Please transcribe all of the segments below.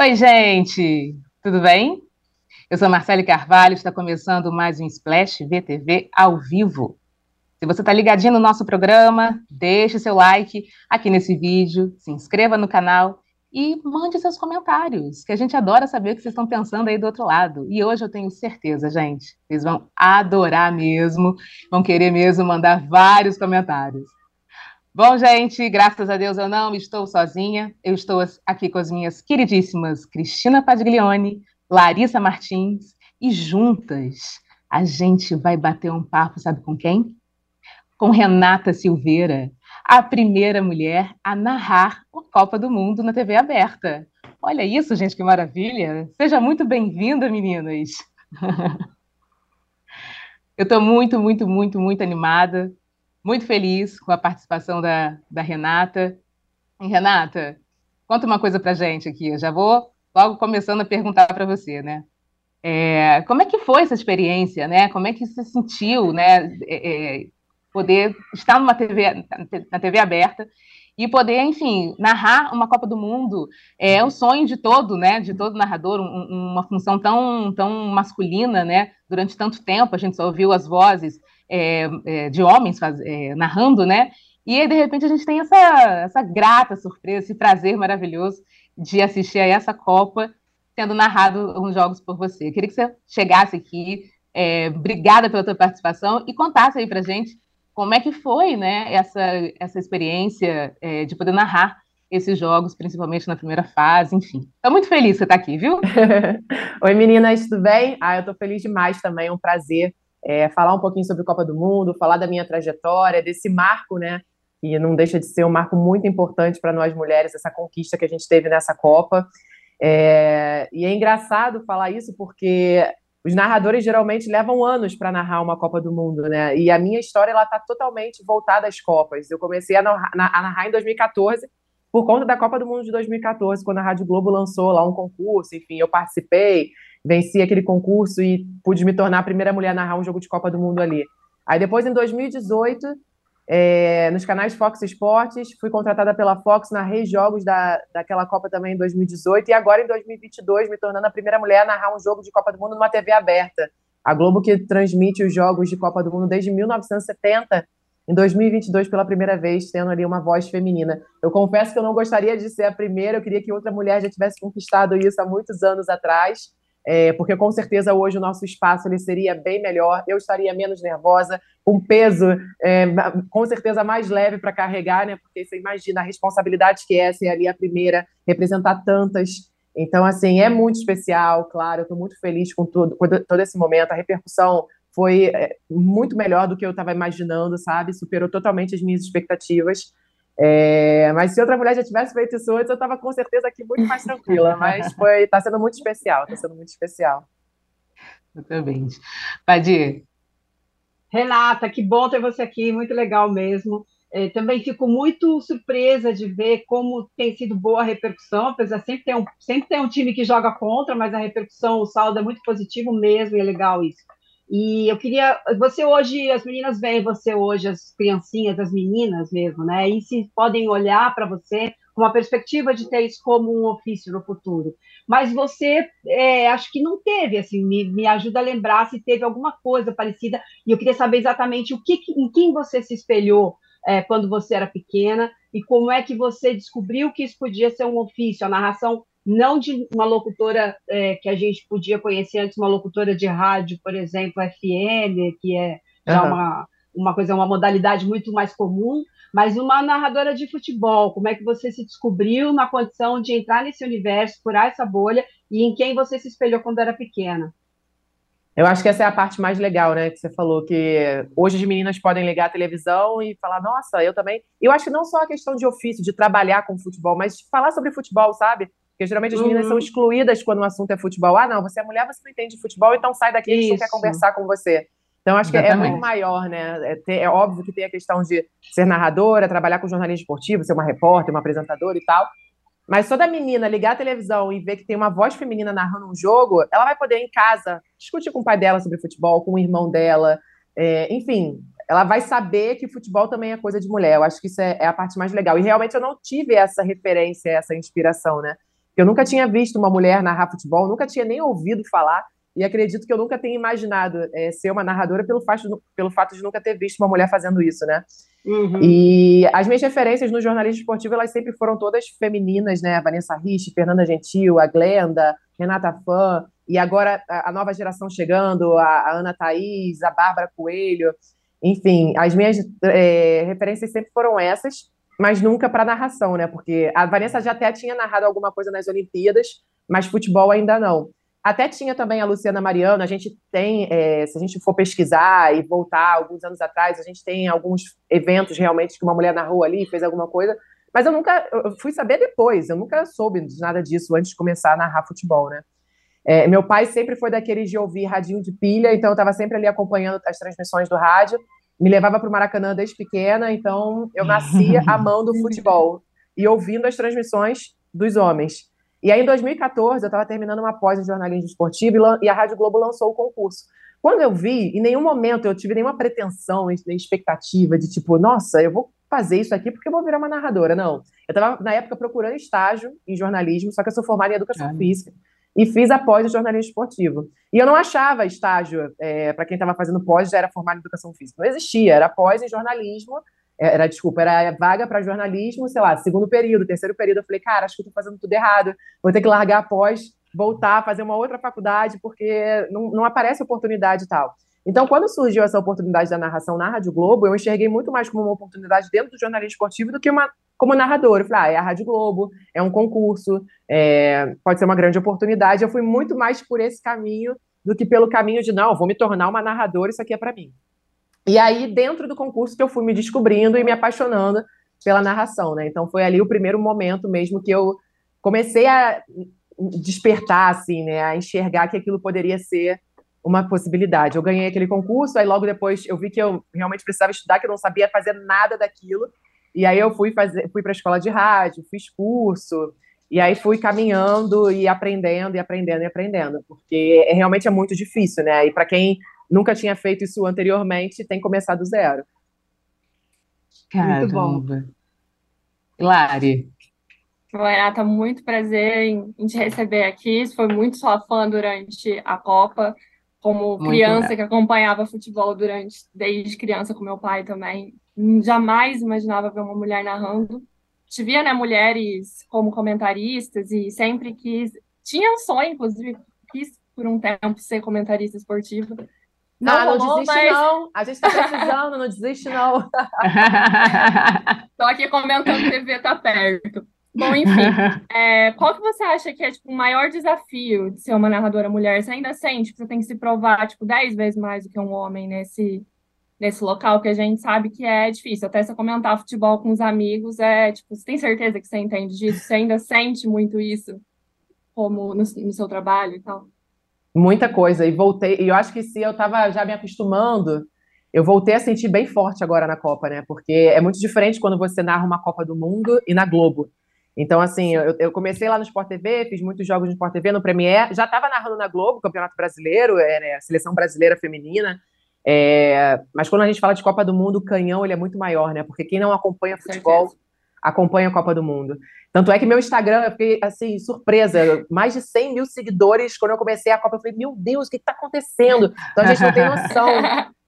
Oi, gente, tudo bem? Eu sou Marcele Carvalho, está começando mais um Splash VTV ao vivo. Se você está ligadinho no nosso programa, deixe seu like aqui nesse vídeo, se inscreva no canal e mande seus comentários, que a gente adora saber o que vocês estão pensando aí do outro lado. E hoje eu tenho certeza, gente, vocês vão adorar mesmo, vão querer mesmo mandar vários comentários. Bom, gente, graças a Deus eu não estou sozinha. Eu estou aqui com as minhas queridíssimas Cristina Padiglione, Larissa Martins e juntas a gente vai bater um papo, sabe com quem? Com Renata Silveira, a primeira mulher a narrar a Copa do Mundo na TV aberta. Olha isso, gente, que maravilha! Seja muito bem-vinda, meninas! Eu estou muito, muito, muito, muito animada muito feliz com a participação da, da Renata. E, Renata, conta uma coisa para gente aqui. Eu já vou logo começando a perguntar para você, né? É, como é que foi essa experiência, né? Como é que você sentiu, né? É, é poder estar numa TV, na TV aberta e poder, enfim, narrar uma Copa do Mundo é o sonho de todo, né? De todo narrador, um, uma função tão, tão masculina, né? Durante tanto tempo a gente só ouviu as vozes é, é, de homens faz, é, narrando, né? E aí, de repente, a gente tem essa, essa grata surpresa, esse prazer maravilhoso de assistir a essa Copa sendo narrado uns jogos por você. Eu queria que você chegasse aqui, é, obrigada pela tua participação e contasse aí pra gente como é que foi, né, essa, essa experiência é, de poder narrar esses jogos, principalmente na primeira fase, enfim. Estou muito feliz que você está aqui, viu? Oi, meninas, tudo bem? Ah, eu estou feliz demais também, é um prazer é, falar um pouquinho sobre Copa do Mundo, falar da minha trajetória, desse marco, né? Que não deixa de ser um marco muito importante para nós mulheres, essa conquista que a gente teve nessa Copa. É, e é engraçado falar isso porque os narradores geralmente levam anos para narrar uma Copa do Mundo, né? E a minha história ela está totalmente voltada às Copas. Eu comecei a narrar, a narrar em 2014 por conta da Copa do Mundo de 2014, quando a Rádio Globo lançou lá um concurso, enfim, eu participei, venci aquele concurso e pude me tornar a primeira mulher a narrar um jogo de Copa do Mundo ali. Aí depois, em 2018, é, nos canais Fox Esportes, fui contratada pela Fox, narrei jogos da, daquela Copa também em 2018, e agora em 2022, me tornando a primeira mulher a narrar um jogo de Copa do Mundo numa TV aberta. A Globo que transmite os jogos de Copa do Mundo desde 1970, em 2022 pela primeira vez, tendo ali uma voz feminina. Eu confesso que eu não gostaria de ser a primeira, eu queria que outra mulher já tivesse conquistado isso há muitos anos atrás, é, porque com certeza hoje o nosso espaço ele seria bem melhor, eu estaria menos nervosa, um peso é, com certeza mais leve para carregar, né? Porque você imagina a responsabilidade que é ser ali a primeira, representar tantas. Então, assim, é muito especial, claro, eu estou muito feliz com tudo, com todo esse momento, a repercussão foi é, muito melhor do que eu estava imaginando, sabe? Superou totalmente as minhas expectativas. É, mas se outra mulher já tivesse feito isso antes, eu estava com certeza aqui muito mais tranquila. Mas foi, está sendo muito especial, está sendo muito especial. Exatamente. Padir. Renata, que bom ter você aqui, muito legal mesmo. É, também fico muito surpresa de ver como tem sido boa a repercussão, apesar de sempre ter um, sempre ter um time que joga contra, mas a repercussão, o saldo é muito positivo mesmo, e é legal isso. E eu queria, você hoje, as meninas veem você hoje, as criancinhas, as meninas mesmo, né? E se podem olhar para você com uma perspectiva de ter isso como um ofício no futuro. Mas você, é, acho que não teve, assim, me, me ajuda a lembrar se teve alguma coisa parecida. E eu queria saber exatamente o que, em quem você se espelhou é, quando você era pequena e como é que você descobriu que isso podia ser um ofício, a narração não de uma locutora é, que a gente podia conhecer antes, uma locutora de rádio, por exemplo, FM, que é já uhum. uma, uma coisa, uma modalidade muito mais comum, mas uma narradora de futebol. Como é que você se descobriu na condição de entrar nesse universo, furar essa bolha, e em quem você se espelhou quando era pequena? Eu acho que essa é a parte mais legal, né? Que você falou que hoje as meninas podem ligar a televisão e falar, nossa, eu também. Eu acho que não só a questão de ofício, de trabalhar com futebol, mas de falar sobre futebol, sabe? Porque geralmente as meninas uhum. são excluídas quando o assunto é futebol. Ah, não, você é mulher, você não entende de futebol, então sai daqui, Isso. a gente não quer conversar com você. Então, acho Exatamente. que é muito maior, né? É, ter, é, óbvio que tem a questão de ser narradora, trabalhar com jornalismo esportivo, ser uma repórter, uma apresentadora e tal. Mas toda menina ligar a televisão e ver que tem uma voz feminina narrando um jogo, ela vai poder em casa discutir com o pai dela sobre futebol, com o irmão dela, é, enfim, ela vai saber que futebol também é coisa de mulher. Eu acho que isso é, é, a parte mais legal. E realmente eu não tive essa referência, essa inspiração, né? Eu nunca tinha visto uma mulher narrar futebol, nunca tinha nem ouvido falar, e acredito que eu nunca tenha imaginado é, ser uma narradora pelo fato, pelo fato de nunca ter visto uma mulher fazendo isso, né? Uhum. E as minhas referências no jornalismo esportivo, elas sempre foram todas femininas, né? A Vanessa Rich, Fernanda Gentil, a Glenda, Renata Fã, e agora a, a nova geração chegando, a, a, Ana Thaís, a Bárbara Coelho. Enfim, as minhas é, referências sempre foram essas, mas nunca para narração, né? Porque a Vanessa já até tinha narrado alguma coisa nas Olimpíadas, mas futebol ainda não. Até tinha também a Luciana Mariano, a gente tem, é, se a gente for pesquisar e voltar alguns anos atrás, a gente tem alguns eventos realmente que uma mulher narrou ali, fez alguma coisa, mas eu nunca, eu fui saber depois, eu nunca soube de nada disso antes de começar a narrar futebol, né? É, meu pai sempre foi daqueles de ouvir radinho de pilha, então eu estava sempre ali acompanhando as transmissões do rádio, me levava para o Maracanã desde pequena, então eu nascia amando o futebol e ouvindo as transmissões dos homens. E aí, em 2014, eu estava terminando uma pós em jornalismo esportivo e a Rádio Globo lançou o concurso. Quando eu vi, em nenhum momento eu tive nenhuma pretensão, nem expectativa de tipo, nossa, eu vou fazer isso aqui porque eu vou virar uma narradora. Não. Eu estava, na época, procurando estágio em jornalismo, só que eu sou formada em educação física e fiz a pós em jornalismo esportivo. E eu não achava estágio, é, para quem estava fazendo pós, já era formado em educação física. Não existia, era pós em jornalismo era, desculpa, era vaga para jornalismo, sei lá, segundo período, terceiro período. Eu falei, cara, acho que tô fazendo tudo errado, vou ter que largar após, voltar, fazer uma outra faculdade, porque não, não aparece oportunidade e tal. Então, quando surgiu essa oportunidade da narração na Rádio Globo, eu enxerguei muito mais como uma oportunidade dentro do jornalismo esportivo do que uma como narrador. Eu falei, ah, é a Rádio Globo, é um concurso, é, pode ser uma grande oportunidade. Eu fui muito mais por esse caminho do que pelo caminho de, não, vou me tornar uma narradora, isso aqui é para mim. E aí, dentro do concurso, que eu fui me descobrindo e me apaixonando pela narração, né? Então, foi ali o primeiro momento mesmo que eu comecei a despertar, assim, né? A enxergar que aquilo poderia ser uma possibilidade. Eu ganhei aquele concurso, aí logo depois eu vi que eu realmente precisava estudar, que eu não sabia fazer nada daquilo. E aí eu fui fazer, fui para a escola de rádio, fiz curso, e aí fui caminhando e aprendendo e aprendendo e aprendendo, porque é, realmente é muito difícil, né? E para quem nunca tinha feito isso anteriormente, tem que começar do zero. Caramba. Lari. Renata, muito prazer em, em, te receber aqui. Foi muito sua fã durante a Copa, como muito criança que acompanhava futebol durante desde criança com meu pai também. Jamais imaginava ver uma mulher narrando. Te via, né, mulheres como comentaristas e sempre quis, tinha um sonho, inclusive, quis por um tempo ser comentarista esportiva. Não, ah, não desiste mas... não. A gente tá precisando, não desiste não. Tô aqui comentando que TV tá perto. Bom, enfim, é, qual que você acha que é tipo, o maior desafio de ser uma narradora mulher? Você ainda sente que você tem que se provar tipo, dez vezes mais do que um homem nesse, nesse local que a gente sabe que é difícil. Até você comentar futebol com os amigos, é tipo, você tem certeza que você entende disso? Você ainda sente muito isso como no, no seu trabalho e tal? Muita coisa. E voltei. E eu acho que se eu estava já me acostumando, eu voltei a sentir bem forte agora na Copa, né? Porque é muito diferente quando você narra uma Copa do Mundo e na Globo. Então, assim, eu, eu comecei lá no Sport TV, fiz muitos jogos no Sport TV, no Premier, já estava narrando na Globo, Campeonato Brasileiro, é, né, Seleção Brasileira Feminina. É, mas quando a gente fala de Copa do Mundo, o canhão ele é muito maior, né? Porque quem não acompanha futebol acompanha a Copa do Mundo. Tanto é que meu Instagram, eu fiquei assim, surpresa, mais de 100 mil seguidores quando eu comecei a Copa. Eu falei, meu Deus, o que está acontecendo? Então a gente não tem noção.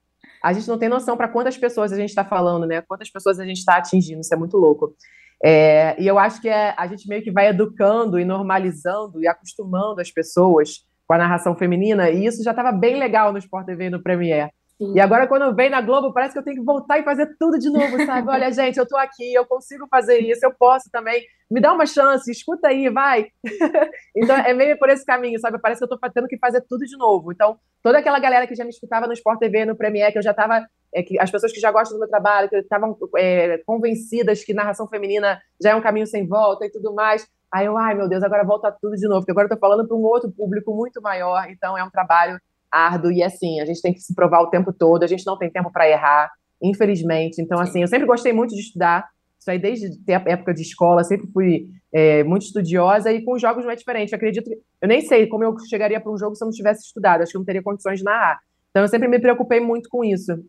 A gente não tem noção para quantas pessoas a gente está falando, né? Quantas pessoas a gente está atingindo, isso é muito louco. É, e eu acho que é, a gente meio que vai educando e normalizando e acostumando as pessoas com a narração feminina, e isso já estava bem legal no Sport TV e no Premiere. Sim. E agora, quando vem na Globo, parece que eu tenho que voltar e fazer tudo de novo, sabe? Olha, gente, eu tô aqui, eu consigo fazer isso, eu posso também. Me dá uma chance, escuta aí, vai. então, é meio por esse caminho, sabe? Parece que eu tô tendo que fazer tudo de novo. Então, toda aquela galera que já me escutava no Sport TV, no Premiere, que eu já tava. É, que as pessoas que já gostam do meu trabalho, que estavam é, convencidas que narração feminina já é um caminho sem volta e tudo mais. Aí eu, ai meu Deus, agora volta tudo de novo, porque agora eu tô falando para um outro público muito maior, então é um trabalho árduo e assim, a gente tem que se provar o tempo todo, a gente não tem tempo para errar, infelizmente. Então, assim, eu sempre gostei muito de estudar, isso aí desde a época de escola, sempre fui é, muito estudiosa e com os jogos não é diferente. Eu acredito, eu nem sei como eu chegaria para um jogo se eu não tivesse estudado, acho que eu não teria condições de narrar. Então, eu sempre me preocupei muito com isso.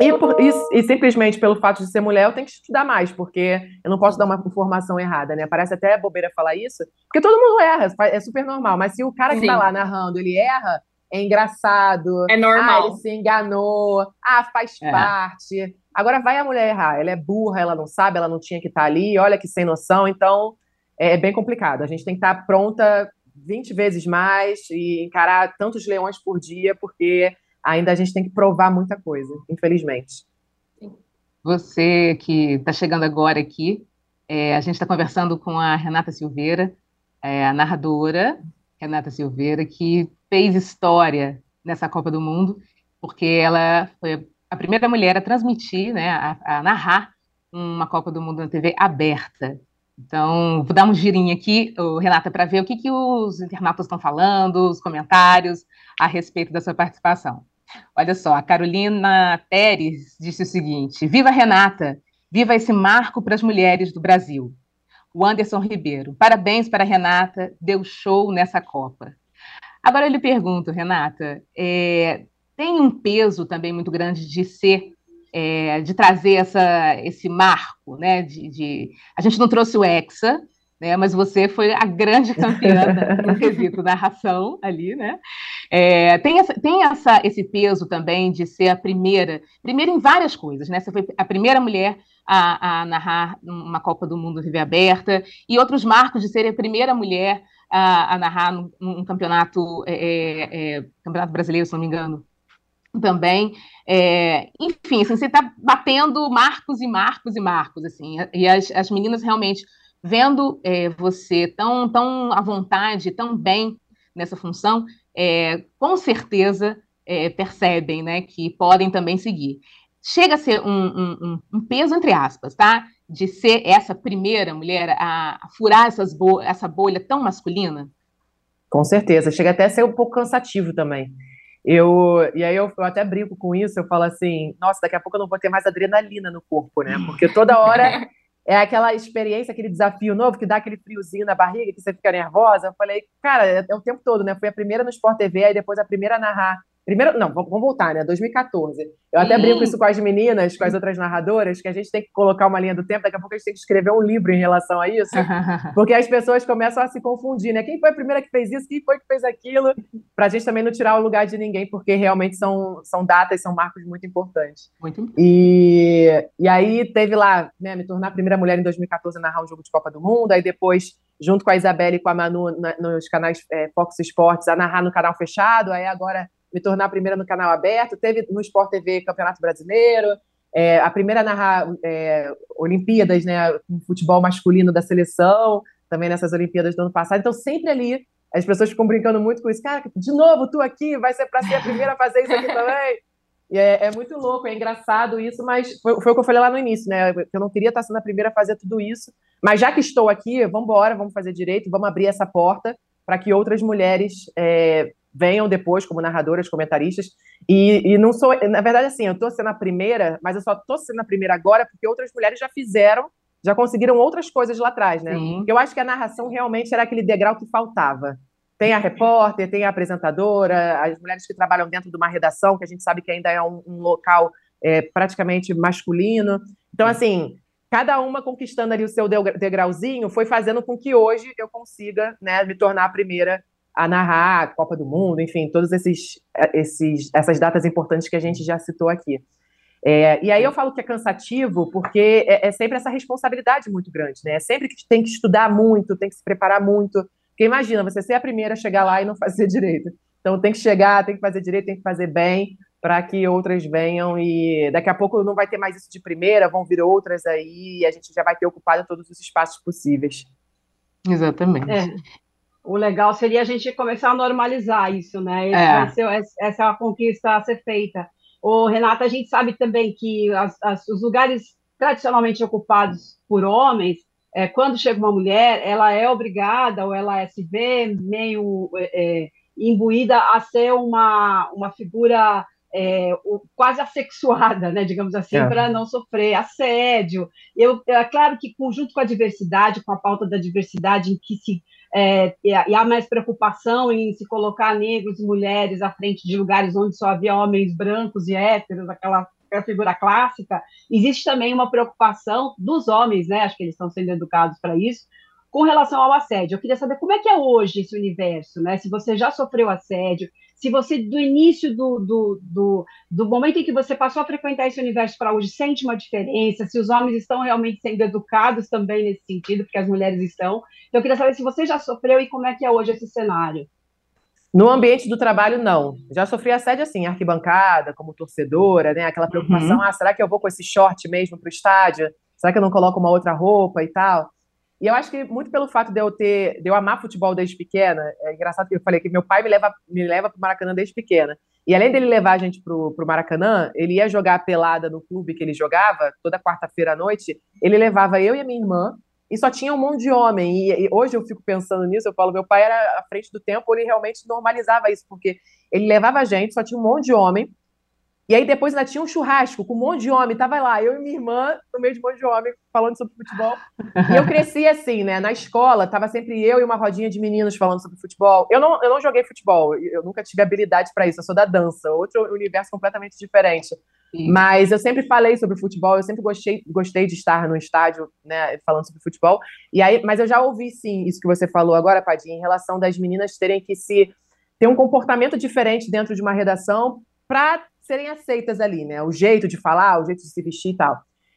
E, por, e, e, simplesmente pelo fato de ser mulher, eu tenho que estudar mais, porque eu não posso dar uma informação errada, né? Parece até bobeira falar isso, porque todo mundo erra, é super normal. Mas se o cara que Sim. tá lá narrando, ele erra, é engraçado. É normal. Ah, ele se enganou. Ah, faz é. parte. Agora vai a mulher errar. Ela é burra, ela não sabe, ela não tinha que estar tá ali, olha que sem noção. Então, é bem complicado. A gente tem que estar tá pronta 20 vezes mais e encarar tantos leões por dia, porque ainda a gente tem que provar muita coisa, infelizmente. Você que está chegando agora aqui, é, a gente está conversando com a Renata Silveira, é, a narradora Renata Silveira, que fez história nessa Copa do Mundo, porque ela foi a primeira mulher a transmitir, né, a, a narrar uma Copa do Mundo na TV aberta. Então, vou dar um girinho aqui, Renata, para ver o que, que os internautas estão falando, os comentários a respeito da sua participação. Olha só, a Carolina Pérez disse o seguinte: Viva Renata! Viva esse marco para as mulheres do Brasil. O Anderson Ribeiro, parabéns para a Renata, deu show nessa Copa. Agora eu lhe pergunto, Renata, é, tem um peso também muito grande de ser, é, de trazer essa, esse marco, né? De, de, a gente não trouxe o Hexa, né? Mas você foi a grande campeã no quesito narração ali, né? É, tem essa, tem essa, esse peso também de ser a primeira, primeira em várias coisas, né? Você foi a primeira mulher a, a narrar uma Copa do Mundo TV aberta e outros marcos de ser a primeira mulher a, a narrar num, num campeonato, é, é, é campeonato brasileiro, se não me engano, também. É, enfim, assim, você está batendo marcos e marcos e marcos, assim, e as, as meninas realmente vendo é, você tão, tão à vontade, tão bem nessa função, é, com certeza é, percebem né, que podem também seguir. Chega a ser um, um, um, peso, entre aspas, tá? De ser essa primeira mulher a, furar essas bo essa bolha tão masculina? Com certeza, chega até a ser um pouco cansativo também. Eu, e aí eu, eu, até brinco com isso, eu falo assim, nossa, daqui a pouco eu não vou ter mais adrenalina no corpo, né? Porque toda hora é aquela experiência, aquele desafio novo que dá aquele friozinho na barriga, que você fica nervosa. Eu falei, cara, é, é o tempo todo, né? Fui a primeira no Sport TV, aí depois a primeira a narrar Primeiro, não, vamos voltar, né? 2014. Eu até brinco isso com as meninas, com as outras narradoras, que a gente tem que colocar uma linha do tempo, daqui a pouco a gente tem que escrever um livro em relação a isso, porque as pessoas começam a se confundir, né? Quem foi a primeira que fez isso? Quem foi que fez aquilo? Para a gente também não tirar o lugar de ninguém, porque realmente são, são datas, são marcos muito importantes. Muito E, e aí teve lá, né, me tornar a primeira mulher em 2014 a narrar um jogo de Copa do Mundo, aí depois, junto com a Isabelle e com a Manu na, nos canais é, Fox Sports, a narrar no canal fechado, aí agora me tornar a primeira no canal aberto. Teve no Sport TV Campeonato Brasileiro, é, a primeira narrar é, Olimpíadas, né, com futebol masculino da seleção, também nessas Olimpíadas do ano passado. Então, sempre ali, as pessoas ficam brincando muito com isso. Cara, de novo, tu aqui, vai ser para ser a primeira a fazer isso aqui também. E é, é, muito louco, é engraçado isso, mas foi, foi, o que eu falei lá no início, né? Eu não queria estar sendo a primeira a fazer tudo isso. Mas já que estou aqui, vamos embora, vamos fazer direito, vamos abrir essa porta para que outras mulheres é, venham depois como narradoras, comentaristas. E, e não sou, na verdade, assim, eu estou sendo a primeira, mas eu só estou sendo a primeira agora porque outras mulheres já fizeram, já conseguiram outras coisas lá atrás, né? Sim. Eu acho que a narração realmente era aquele degrau que faltava. Tem a repórter, tem a apresentadora, as mulheres que trabalham dentro de uma redação, que a gente sabe que ainda é um, um local é, praticamente masculino. Então, assim, cada uma conquistando ali o seu degrauzinho foi fazendo com que hoje eu consiga né, me tornar a primeira a narrar a Copa do Mundo, enfim, todas esses, esses, essas datas importantes que a gente já citou aqui. É, e aí eu falo que é cansativo porque é, é, sempre essa responsabilidade muito grande, né? É sempre que tem que estudar muito, tem que se preparar muito. Porque imagina, você ser a primeira a chegar lá e não fazer direito. Então tem que chegar, tem que fazer direito, tem que fazer bem para que outras venham e daqui a pouco não vai ter mais isso de primeira, vão vir outras aí e a gente já vai ter ocupado todos os espaços possíveis. Exatamente. É o legal seria a gente começar a normalizar isso, né? É. Ser, essa é a conquista a ser feita. O Renata, a gente sabe também que as, as, os lugares tradicionalmente ocupados por homens, é, quando chega uma mulher, ela é obrigada ou ela é, se vê meio é, é imbuída a ser uma, uma figura é, quase assexuada, né, digamos assim, é. para não sofrer assédio. Eu, é claro que, conjunto com a diversidade, com a pauta da diversidade, em que se é, e há mais preocupação em se colocar negros e mulheres à frente de lugares onde só havia homens brancos e héteros, aquela, a figura clássica, existe também uma preocupação dos homens, né? Acho que eles estão sendo educados para isso, com relação ao assédio. Eu queria saber como é que é hoje esse universo, né? Se você já sofreu assédio, se você, do início do, do, do, do momento em que você passou a frequentar esse universo para hoje, sente uma diferença, se os homens estão realmente sendo educados também nesse sentido, porque as mulheres estão. Então, eu queria saber se você já sofreu e como é que é hoje esse cenário. No ambiente do trabalho, não. Já sofri assédio assim, arquibancada, como torcedora, né? Aquela preocupação, uhum. ah, será que eu vou com esse short mesmo para o estádio? Será que eu não coloco uma outra roupa e tal? E eu acho que muito pelo fato de eu ter, de eu amar futebol desde pequena, é engraçado que eu falei que meu pai me leva me leva para o Maracanã desde pequena. E além dele levar a gente para o Maracanã, ele ia jogar pelada no clube que ele jogava, toda quarta-feira à noite, ele levava eu e a minha irmã, e só tinha um monte de homem. E, e, hoje eu fico pensando nisso, eu falo, meu pai era à frente do tempo, ele realmente normalizava isso, porque ele levava a gente, só tinha um monte de homem, e aí depois ainda tinha um churrasco com um monte de homem, tava lá, eu e minha irmã, no meio de um monte de homem, falando sobre futebol. E eu cresci assim, né? Na escola, tava sempre eu e uma rodinha de meninos falando sobre futebol. Eu não, eu não joguei futebol, eu nunca tive habilidade para isso, eu sou da dança, outro universo completamente diferente. Sim. Mas eu sempre falei sobre futebol, eu sempre gostei, gostei de estar no estádio, né, falando sobre futebol. E aí, mas eu já ouvi sim isso que você falou agora, Padinha, em relação das meninas terem que se ter um comportamento diferente dentro de uma redação para serem aceitas ali, né? O jeito de falar, o jeito de se vestir e tal.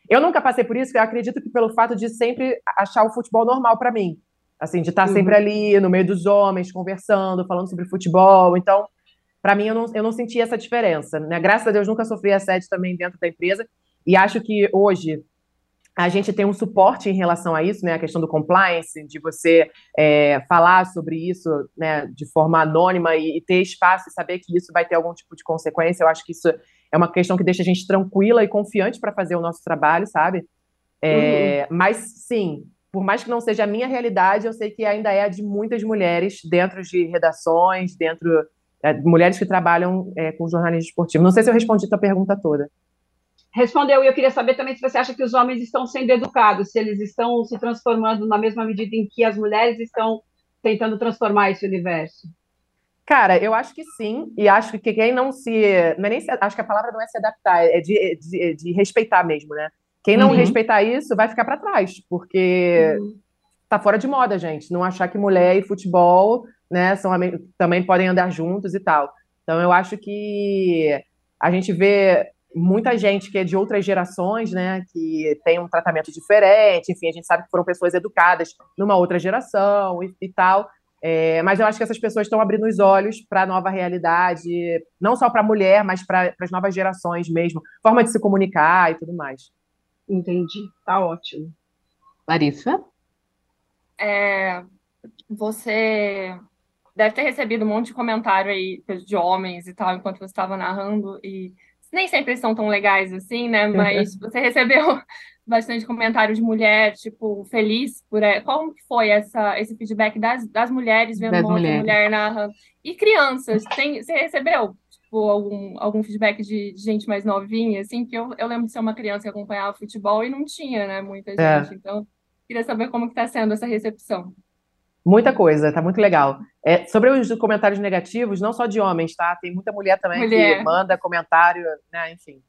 Eu nunca passei por isso, eu acredito que pelo fato de sempre achar o futebol normal para mim. Assim, de estar uhum. sempre ali no meio dos homens, conversando, falando sobre futebol. Então, para mim, eu não, eu não senti essa diferença. Né? Graças a Deus, nunca sofri assédio também dentro da empresa. E acho que hoje, a gente tem um suporte em relação a isso, né? A questão do compliance, de você é, falar sobre isso né, de forma anônima e, e, ter espaço e saber que isso vai ter algum tipo de consequência. Eu acho que isso é uma questão que deixa a gente tranquila e confiante para fazer o nosso trabalho, sabe? É, uhum. Mas sim, por mais que não seja a minha realidade, eu sei que ainda é a de muitas mulheres dentro de redações, dentro é, mulheres que trabalham é, com jornalismo esportivo. Não sei se eu respondi a tua pergunta toda respondeu, e eu queria saber também se você acha que os homens estão sendo educados, se eles estão se transformando na mesma medida em que as mulheres estão tentando transformar esse universo. Cara, eu acho que sim, e acho que quem não se. Não é nem se, acho que a palavra não é se adaptar, é de, é de, é de respeitar mesmo, né? Quem não uhum. respeitar isso vai ficar para trás, porque uhum. tá fora de moda, gente. Não achar que mulher e futebol, né, são, também podem andar juntos e tal. Então eu acho que a gente vê muita gente que é de outras gerações, né, que tem um tratamento diferente, enfim, a gente sabe que foram pessoas educadas numa outra geração e, e tal, é, mas eu acho que essas pessoas estão abrindo os olhos para a nova realidade, não só para a mulher, mas para as novas gerações mesmo, forma de se comunicar e tudo mais. Entendi, tá ótimo. Larissa? É, você deve ter recebido um monte de comentário aí de homens e tal, enquanto você estava narrando, e nem sempre são tão legais assim, né? Mas você recebeu bastante comentário de mulher, tipo, feliz por. Como que foi essa, esse feedback das, das mulheres vendo das uma mulheres. mulher narrando? E crianças, tem, você recebeu? Tipo, algum, algum feedback de, de, gente mais novinha, assim, que eu, eu lembro de ser uma criança que acompanhava futebol e não tinha, né, muita é. gente. É. Então, queria saber como que está sendo essa recepção. Muita coisa, tá muito legal. É, sobre os comentários negativos, não só de homens, tá? Tem muita mulher também mulher. que manda comentário, né? Enfim.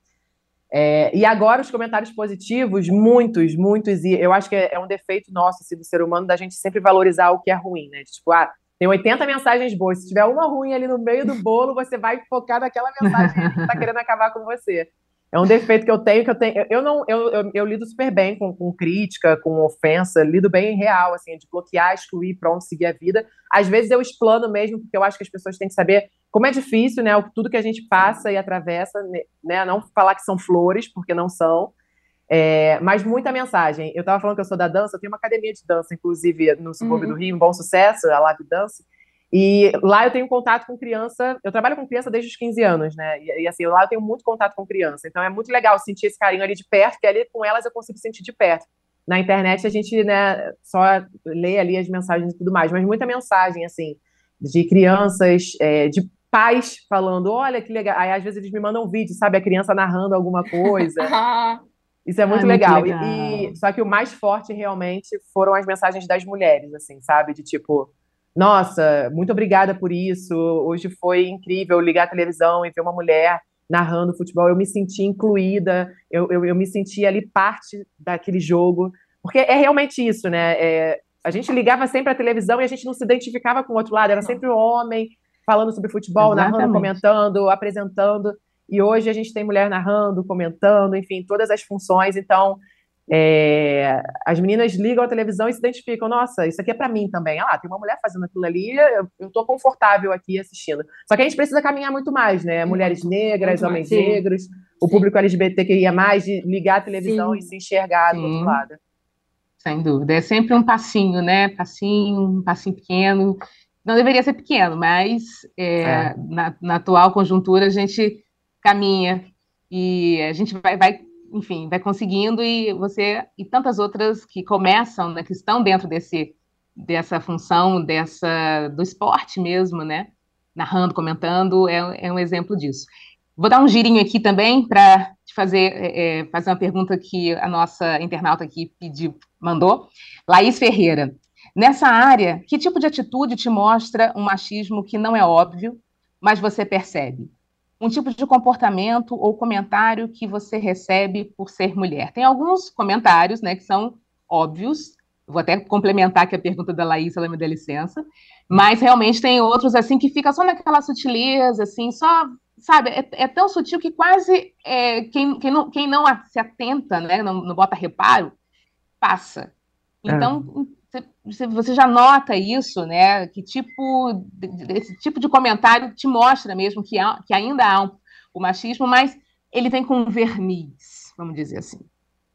É, e agora os comentários positivos, muitos, muitos, e eu acho que é, é um defeito nosso, assim, do ser humano, da gente sempre valorizar o que é ruim, né? Tipo, ah, tem 80 mensagens boas, se tiver uma ruim ali no meio do bolo, você vai focar naquela mensagem que tá querendo acabar com você. É um defeito que eu tenho, que eu tenho. Eu não, eu, eu, eu lido super bem com, com, crítica, com ofensa, lido bem real, assim, de bloquear, excluir, pronto, seguir a vida. Às vezes eu explano mesmo, porque eu acho que as pessoas têm que saber como é difícil, né? Tudo que a gente passa e atravessa, né? Não falar que são flores, porque não são. É, mas muita mensagem. Eu estava falando que eu sou da dança, eu tenho uma academia de dança, inclusive, no subúrbio uhum. do Rio, um bom sucesso, a Live Dance. E lá eu tenho contato com criança, eu trabalho com criança desde os 15 anos, né? E, e, assim, lá eu tenho muito contato com criança. Então é muito legal sentir esse carinho ali de perto, que ali com elas eu consigo sentir de perto. Na internet a gente, né, só lê ali as mensagens e tudo mais, mas muita mensagem, assim, de crianças, é, de pais falando, olha que legal. Aí às vezes eles me mandam um vídeo, sabe, a criança narrando alguma coisa. Isso é muito, Ai, legal. muito legal. E, e, só que o mais forte realmente foram as mensagens das mulheres, assim, sabe? De tipo, nossa, muito obrigada por isso. Hoje foi incrível ligar a televisão e ver uma mulher narrando futebol, eu me senti incluída, eu, eu, eu me senti ali parte daquele jogo, porque é realmente isso, né? É, a gente ligava sempre a televisão e a gente não se identificava com o outro lado, era sempre o homem falando sobre futebol, Exatamente. narrando, comentando, apresentando, e hoje a gente tem mulher narrando, comentando, enfim, todas as funções, então é, as meninas ligam a televisão e se identificam, nossa, isso aqui é para mim também. Ah lá, tem uma mulher fazendo aquilo ali, eu, eu tô confortável aqui assistindo. Só que a gente precisa caminhar muito mais, né? Mulheres negras, muito homens mais, negros, sim. o público LGBT queria mais de ligar a televisão sim. e se enxergar sim. do outro lado. Sem dúvida. É sempre um passinho, né? Passinho, um passinho pequeno. Não deveria ser pequeno, mas é, é. Na, na atual conjuntura a gente caminha e a gente vai, vai enfim, vai conseguindo e você e tantas outras que começam, né, que estão dentro desse dessa função dessa do esporte mesmo, né, narrando, comentando, é, é um exemplo disso. Vou dar um girinho aqui também para te fazer é, é, fazer uma pergunta que a nossa internauta aqui pediu, mandou. Laís Ferreira. Nessa área, que tipo de atitude te mostra um machismo que não é óbvio, mas você percebe? Um tipo de comportamento ou comentário que você recebe por ser mulher. Tem alguns comentários, né, que são óbvios. Vou até complementar aqui a pergunta da Laís, ela me dá licença. Mas realmente tem outros assim que fica só naquela sutileza, assim, só sabe, é, é tão sutil que quase é, quem, quem, não, quem não se atenta, né, não, não bota reparo, passa. Então, você, você já nota isso, né? Que tipo, esse tipo de comentário te mostra mesmo que, há, que ainda há um, o machismo, mas ele vem com verniz, vamos dizer assim.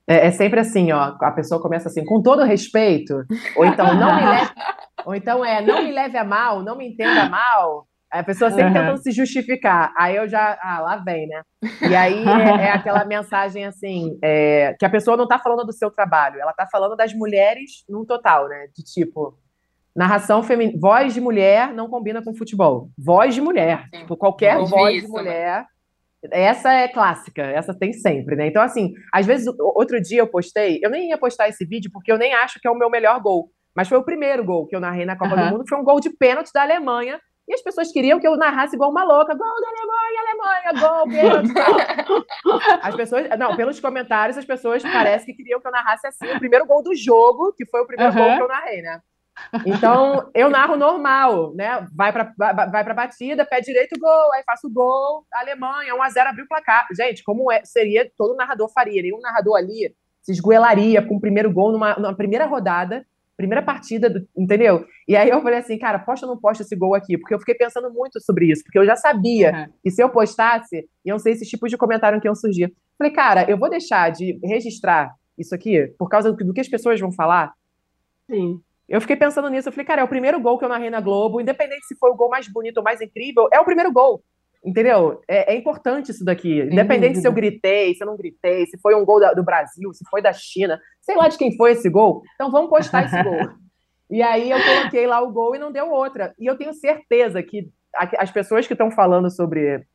É, é, sempre assim, ó. A pessoa começa assim, com todo respeito, ou então não me leve, ou então é, não me leve a mal, não me entenda mal. A pessoa sempre uhum. tentando se justificar. Aí eu já. Ah, lá vem, né? E aí é, é aquela mensagem assim, é, que a pessoa não está falando do seu trabalho, ela está falando das mulheres no total, né? De tipo, narração feminina. Voz de mulher não combina com futebol. Voz de mulher. Sim. Tipo, qualquer voz isso, de né? mulher. Essa é clássica, essa tem sempre, né? Então, assim, às vezes, outro dia eu postei, eu nem ia postar esse vídeo porque eu nem acho que é o meu melhor gol. Mas foi o primeiro gol que eu narrei na Copa uhum. do Mundo, foi um gol de pênalti da Alemanha, e as pessoas queriam que eu narrasse igual uma louca. Gol da Alemanha, Alemanha, gol, pênalti. as pessoas, não, pelos comentários, as pessoas parecem que queriam que eu narrasse assim o primeiro gol do jogo, que foi o primeiro uhum. gol que eu narrei, né? Então, eu narro normal, né? Vai para vai pra batida, pé direito, gol, aí faço gol, Alemanha, 1x0, abriu o placar. Gente, como é, seria, todo narrador faria. Nenhum narrador ali se esgoelaria com o primeiro gol numa, numa primeira rodada primeira partida, do, entendeu? E aí eu falei assim, cara, posta ou não posta esse gol aqui? Porque eu fiquei pensando muito sobre isso, porque eu já sabia uhum. que se eu postasse, iam ser esses tipos de comentário que iam surgir. Falei, cara, eu vou deixar de registrar isso aqui por causa do, que as pessoas vão falar? Sim. Eu fiquei pensando nisso, eu falei, cara, é o primeiro gol que eu narrei na Globo, independente se foi o gol mais bonito ou mais incrível, é o primeiro gol. Entendeu? É, é, importante isso daqui. Independente se eu gritei, se eu não gritei, se foi um gol da, do Brasil, se foi da China, sei lá de quem foi esse gol. Então vamos postar esse gol. E aí eu coloquei lá o gol e não deu outra. E eu tenho certeza que as pessoas que estão falando sobre.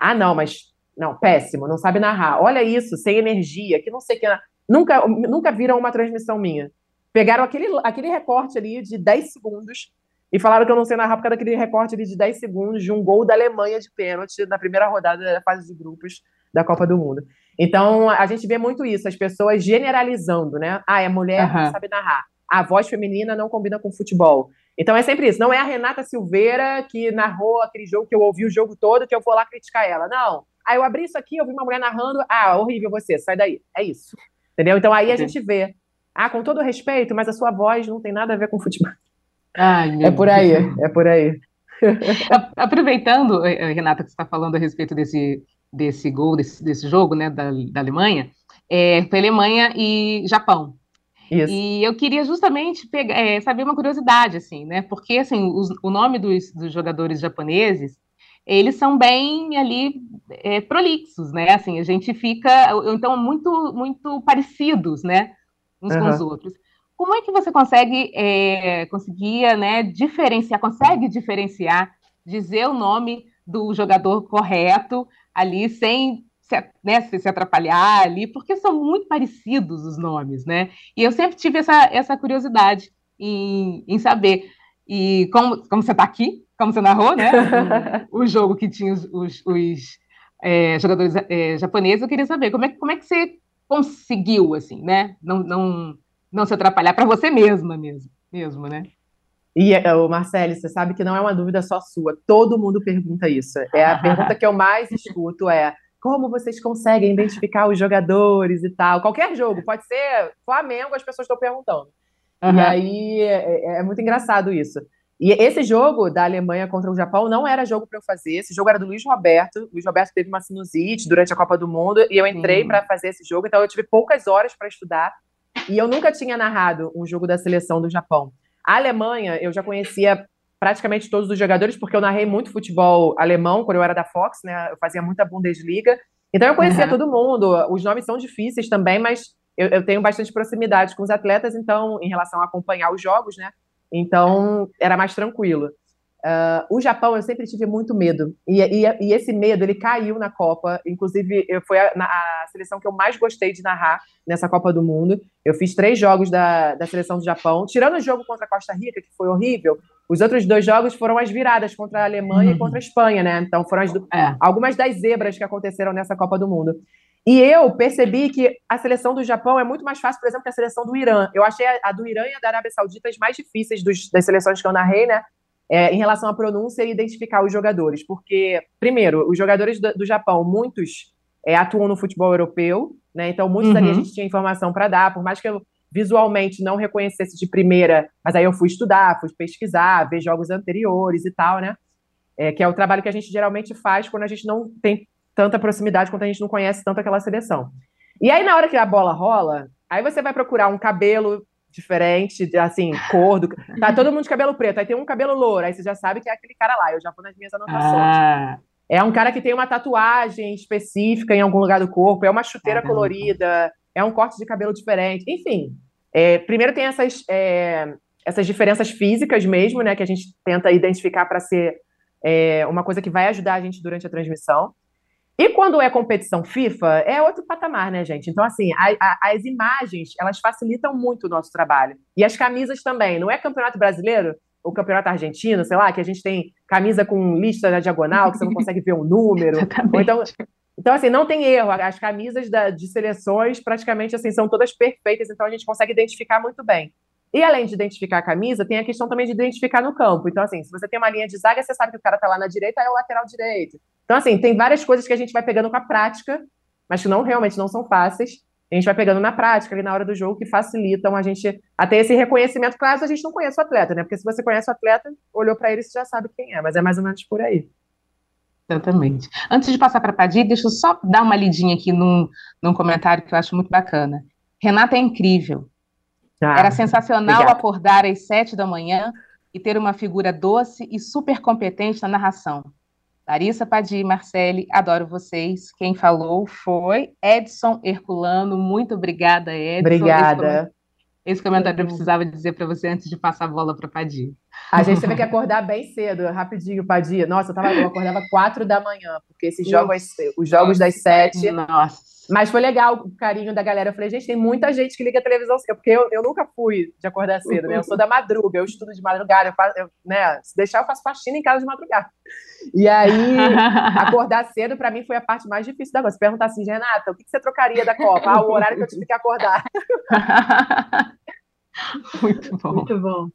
Ah, não, mas. Não, péssimo, não sabe narrar. Olha isso, sem energia, que não sei o que. Nunca, nunca viram uma transmissão minha. Pegaram aquele, aquele recorte ali de 10 segundos e falaram que eu não sei narrar por causa daquele recorte ali de 10 segundos de um gol da Alemanha de pênalti na primeira rodada da fase de grupos da Copa do Mundo. Então, a gente vê muito isso, as pessoas generalizando, né? Ah, é mulher, uhum. não sabe narrar. A voz feminina não combina com futebol. Então é sempre isso. Não é a Renata Silveira que narrou aquele jogo que eu ouvi o jogo todo que eu vou lá criticar ela. Não. Aí eu abri isso aqui, eu vi uma mulher narrando. Ah, horrível você, sai daí. É isso. Entendeu? Então aí a gente vê. Ah, com todo respeito, mas a sua voz não tem nada a ver com futebol. Ai, é por aí, é por aí. Aproveitando, eh, eh, Renata, que você está falando a respeito desse, desse gol, desse, desse jogo né, da, da Alemanha, é, foi Alemanha e Japão. Isso. E eu queria justamente pegar, é, saber uma curiosidade, assim, né? Porque assim, os, o nome dos, dos, jogadores japoneses, eles são bem ali é, prolixos, né? Assim, a gente fica, então, muito, muito parecidos, né? Uns uhum. com os outros. Como é que você consegue, é, conseguia, né, diferenciar, consegue diferenciar, dizer o nome do jogador correto ali, sem se, né, se atrapalhar ali, porque são muito parecidos os nomes, né? E eu sempre tive essa, essa curiosidade em, em saber. E como, como você está aqui, como você narrou, né? O, o, jogo que tinha os, os, os é, jogadores é, japoneses, eu queria saber como é, como é que você conseguiu, assim, né? Não, não, não se atrapalhar para você mesma mesmo, mesmo, né? E, o Marcelo, você sabe que não é uma dúvida só sua. Todo mundo pergunta isso. É a pergunta que eu mais escuto é como vocês conseguem identificar os jogadores e tal? Qualquer jogo, pode ser Flamengo, as pessoas estão perguntando. Uhum. E aí é, é, é, muito engraçado isso. E esse jogo da Alemanha contra o Japão não era jogo para eu fazer. Esse jogo era do Luiz Roberto. O Luiz Roberto teve uma sinusite durante a Copa do Mundo e eu entrei para fazer esse jogo, então eu tive poucas horas para estudar. E eu nunca tinha narrado um jogo da seleção do Japão. A Alemanha, eu já conhecia praticamente todos os jogadores, porque eu narrei muito futebol alemão quando eu era da Fox, né? Eu fazia muita Bundesliga. Então eu conhecia uhum. todo mundo. Os nomes são difíceis também, mas eu, eu, tenho bastante proximidade com os atletas, então, em relação a acompanhar os jogos, né? Então era mais tranquilo. Uh, o Japão eu sempre tive muito medo e, e, e, esse medo ele caiu na Copa. Inclusive eu, foi a, a, seleção que eu mais gostei de narrar nessa Copa do Mundo. Eu fiz três jogos da, da seleção do Japão, tirando o jogo contra a Costa Rica que foi horrível. Os outros dois jogos foram as viradas contra a Alemanha uhum. e contra a Espanha, né? Então foram as, é. algumas das zebras que aconteceram nessa Copa do Mundo. E eu percebi que a seleção do Japão é muito mais fácil, por exemplo, que a seleção do Irã. Eu achei a, a do Irã e a da Arábia Saudita as mais difíceis dos, das seleções que eu narrei, né? É, em relação à pronúncia e identificar os jogadores. Porque, primeiro, os jogadores do, do Japão, muitos é, atuam no futebol europeu, né? Então, muitos uhum. ali a gente tinha informação para dar, por mais que eu visualmente não reconhecesse de primeira, mas aí eu fui estudar, fui pesquisar, ver jogos anteriores e tal, né? É, que é o trabalho que a gente geralmente faz quando a gente não tem tanta proximidade, quando a gente não conhece tanto aquela seleção. E aí, na hora que a bola rola, aí você vai procurar um cabelo diferente, assim, cor do... Tá todo mundo de cabelo preto, aí tem um cabelo louro, aí você já sabe que é aquele cara lá, eu já vou nas minhas anotações. Ah. É um cara que tem uma tatuagem específica em algum lugar do corpo, é uma chuteira Caramba. colorida, é um corte de cabelo diferente, enfim. É, primeiro tem essas, é, essas diferenças físicas mesmo, né, que a gente tenta identificar para ser é, uma coisa que vai ajudar a gente durante a transmissão. E quando é competição FIFA, é outro patamar, né, gente? Então, assim, a, a, as imagens, elas facilitam muito o nosso trabalho. E as camisas também. Não é campeonato brasileiro ou campeonato argentino, sei lá, que a gente tem camisa com lista na diagonal, que você não consegue ver o um número. então, então, assim, não tem erro. As camisas da, de seleções, praticamente, assim, são todas perfeitas. Então, a gente consegue identificar muito bem. E além de identificar a camisa, tem a questão também de identificar no campo. Então, assim, se você tem uma linha de zaga, você sabe que o cara tá lá na direita, é o lateral direito. Então, assim, tem várias coisas que a gente vai pegando com a prática, mas que não realmente não são fáceis. A gente vai pegando na prática ali na hora do jogo que facilitam a gente até esse reconhecimento, caso a gente não conheça o atleta, né? Porque se você conhece o atleta, olhou para ele, você já sabe quem é, mas é mais ou menos por aí. Exatamente. Antes de passar para a Padir, deixa eu só dar uma lidinha aqui num, num comentário que eu acho muito bacana. Renata é incrível. Ah, Era sensacional obrigado. acordar às sete da manhã e ter uma figura doce e super competente na narração. Larissa Padir, Marcele, adoro vocês. Quem falou foi Edson Herculano. Muito obrigada, Edson. Obrigada. Esse comentário eu precisava dizer para você antes de passar a bola para Padir. A gente teve que acordar bem cedo, rapidinho, Padir. Nossa, eu, tava, eu acordava quatro da manhã, porque esses jogos, os jogos das sete. Nossa. Mas foi legal o carinho da galera. Eu falei, gente, tem muita gente que liga a televisão, porque eu, eu nunca fui de acordar cedo, né? Eu sou da madruga, eu estudo de madrugada, eu faço, eu, né? Se deixar, eu faço faxina em casa de madrugada. E aí, acordar cedo, para mim, foi a parte mais difícil da coisa. Se perguntar assim, Renata, o que, que você trocaria da Copa? Ah, o horário que eu tive que acordar. Muito bom. Muito bom.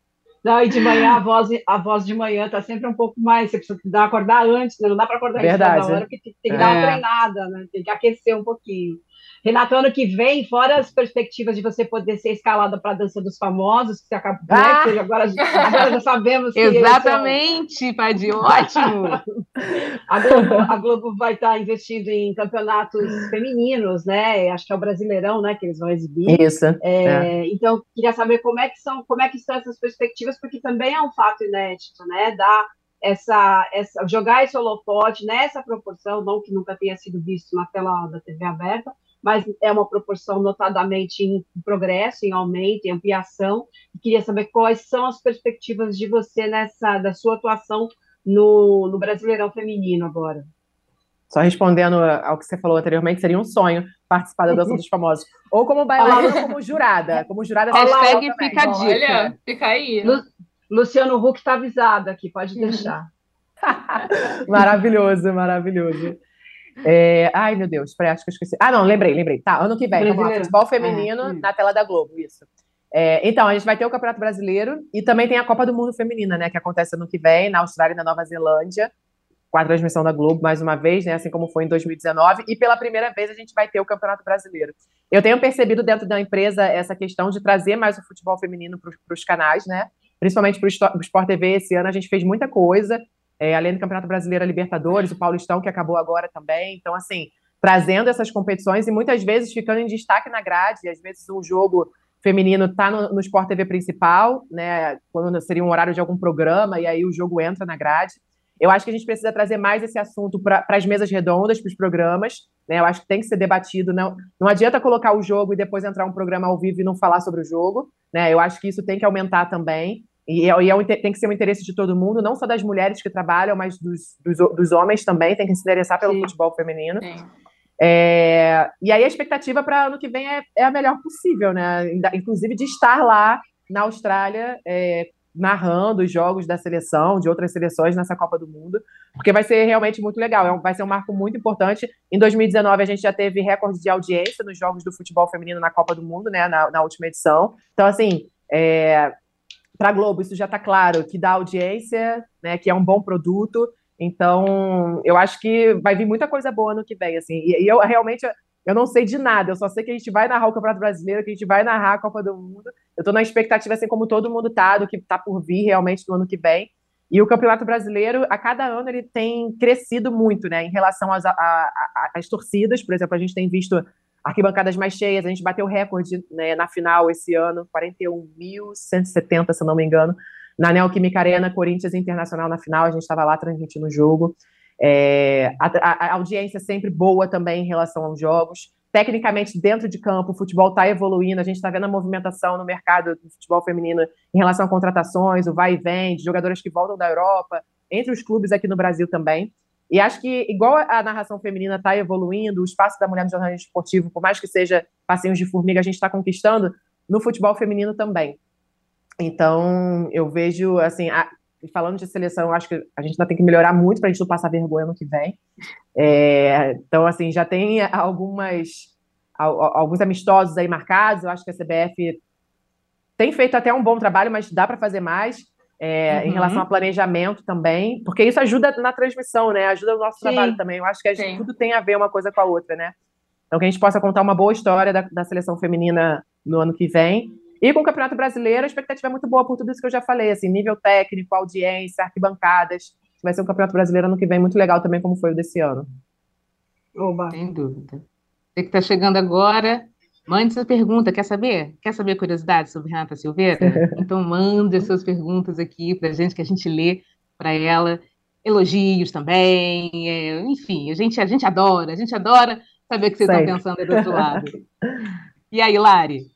Não, e de manhã a voz, a voz de manhã tá sempre um pouco mais. Você precisa dar, acordar antes, né? Não dá para acordar Verdade, antes da hora, porque tem, tem que dar uma é. treinada, né? Tem que aquecer um pouquinho. Renato, ano que vem, fora as perspectivas de você poder ser escalada para a dança dos famosos, que você acabou, né, ah! né, agora, agora já sabemos que Exatamente, Padi, ótimo. a, Globo, a Globo vai estar tá investindo em campeonatos femininos, né? Acho que é o Brasileirão, né? Que eles vão exibir. Isso. É, é. Então, queria saber como é que são, como é que estão essas perspectivas, porque também é um fato inédito, né? Da essa, essa, jogar esse holofote nessa proporção, não que nunca tenha sido visto na tela da TV aberta, mas é uma proporção notadamente em progresso, em aumento, em ampliação. queria saber quais são as perspectivas de você nessa, da sua atuação no, no Brasileirão Feminino agora. Só respondendo ao que você falou anteriormente, seria um sonho participar da Dança dos Famosos. Ou como bailarina ou como jurada. Como jurada Hashtag fica a dica. Olha, fica aí. Lu, Luciano Huck está avisado aqui, pode deixar. maravilhoso, maravilhoso. É... Ai, meu Deus, peraí, acho que eu esqueci. Ah, não, lembrei, lembrei. Tá, ano que vem, vamos lá, futebol feminino é, na tela da Globo, isso. É, então, a gente vai ter o Campeonato Brasileiro e também tem a Copa do Mundo Feminina, né, que acontece ano que vem, na Austrália e na Nova Zelândia, com a transmissão da Globo mais uma vez, né, assim como foi em 2019, e pela primeira vez a gente vai ter o Campeonato Brasileiro. Eu tenho percebido dentro da empresa essa questão de trazer mais o futebol feminino para os canais, né, principalmente para o Sport TV, esse ano a gente fez muita coisa, é, além do Campeonato Brasileiro, a Libertadores, o Paulistão, que acabou agora também, então, assim, trazendo essas competições e muitas vezes ficando em destaque na grade, às vezes um jogo feminino está no, no Sport TV principal, né? Quando seria um horário de algum programa, e aí o jogo entra na grade. Eu acho que a gente precisa trazer mais esse assunto para as mesas redondas, para os programas. Né? Eu acho que tem que ser debatido. Não, não adianta colocar o jogo e depois entrar um programa ao vivo e não falar sobre o jogo. Né? Eu acho que isso tem que aumentar também. E, é, e é um, tem que ser um interesse de todo mundo, não só das mulheres que trabalham, mas dos, dos, dos homens também, tem que se interessar pelo Sim. futebol feminino. É, e aí a expectativa para ano que vem é, é, a melhor possível, né? Inclusive de estar lá na Austrália é, narrando os jogos da seleção, de outras seleções nessa Copa do Mundo, porque vai ser realmente muito legal, é vai ser um marco muito importante. Em 2019 a gente já teve recorde de audiência nos jogos do futebol feminino na Copa do Mundo, né? Na, na última edição. Então assim, é, para a Globo isso já está claro que dá audiência, né? Que é um bom produto então, eu acho que vai vir muita coisa boa no que vem, assim. E, e eu realmente eu não sei de nada, eu só sei que a gente vai narrar o Campeonato Brasileiro, que a gente vai narrar a Copa do Mundo. Eu estou na expectativa, assim como todo mundo tá, do que está por vir realmente no ano que vem. E o Campeonato Brasileiro, a cada ano, ele tem crescido muito, né, em relação às, a, a, às torcidas. Por exemplo, a gente tem visto arquibancadas mais cheias, a gente bateu recorde né, na final esse ano, 41.170, se não me engano na Neoquímica Arena, Corinthians Internacional na final, a gente estava lá transmitindo o jogo. É, a, a, audiência é sempre boa também em relação aos jogos. Tecnicamente, dentro de campo, o futebol está evoluindo, a gente está vendo a movimentação no mercado do futebol feminino em relação a contratações, o vai e vem, de jogadoras que voltam da Europa, entre os clubes aqui no Brasil também. E acho que, igual a narração feminina está evoluindo, o espaço da mulher no jornalismo esportivo, por mais que seja passinhos de formiga, a gente está conquistando, no futebol feminino também. Então, eu vejo, assim, a, falando de seleção, acho que a gente ainda tem que melhorar muito para a gente não passar vergonha no que vem. É, então, assim, já tem algumas alguns amistosos aí marcados. Eu acho que a CBF tem feito até um bom trabalho, mas dá para fazer mais é, uhum. em relação a planejamento também, porque isso ajuda na transmissão, né? Ajuda o nosso Sim. trabalho também. Eu acho que gente, tudo tem a ver uma coisa com a outra, né? Então, que a gente possa contar uma boa história da, da seleção feminina no ano que vem e com o Campeonato Brasileiro, a expectativa é muito boa por tudo isso que eu já falei, assim, nível técnico, audiência, arquibancadas. Vai ser um Campeonato Brasileiro ano que vem muito legal também, como foi o desse ano. Oba. Sem dúvida. Você que está chegando agora, mande sua pergunta. Quer saber? Quer saber curiosidades sobre Renata Silveira? Então mande as suas perguntas aqui para a gente, que a gente lê para ela. Elogios também, é, enfim, a gente, a gente adora, a gente adora saber o que vocês estão pensando do outro lado. E aí, Lari?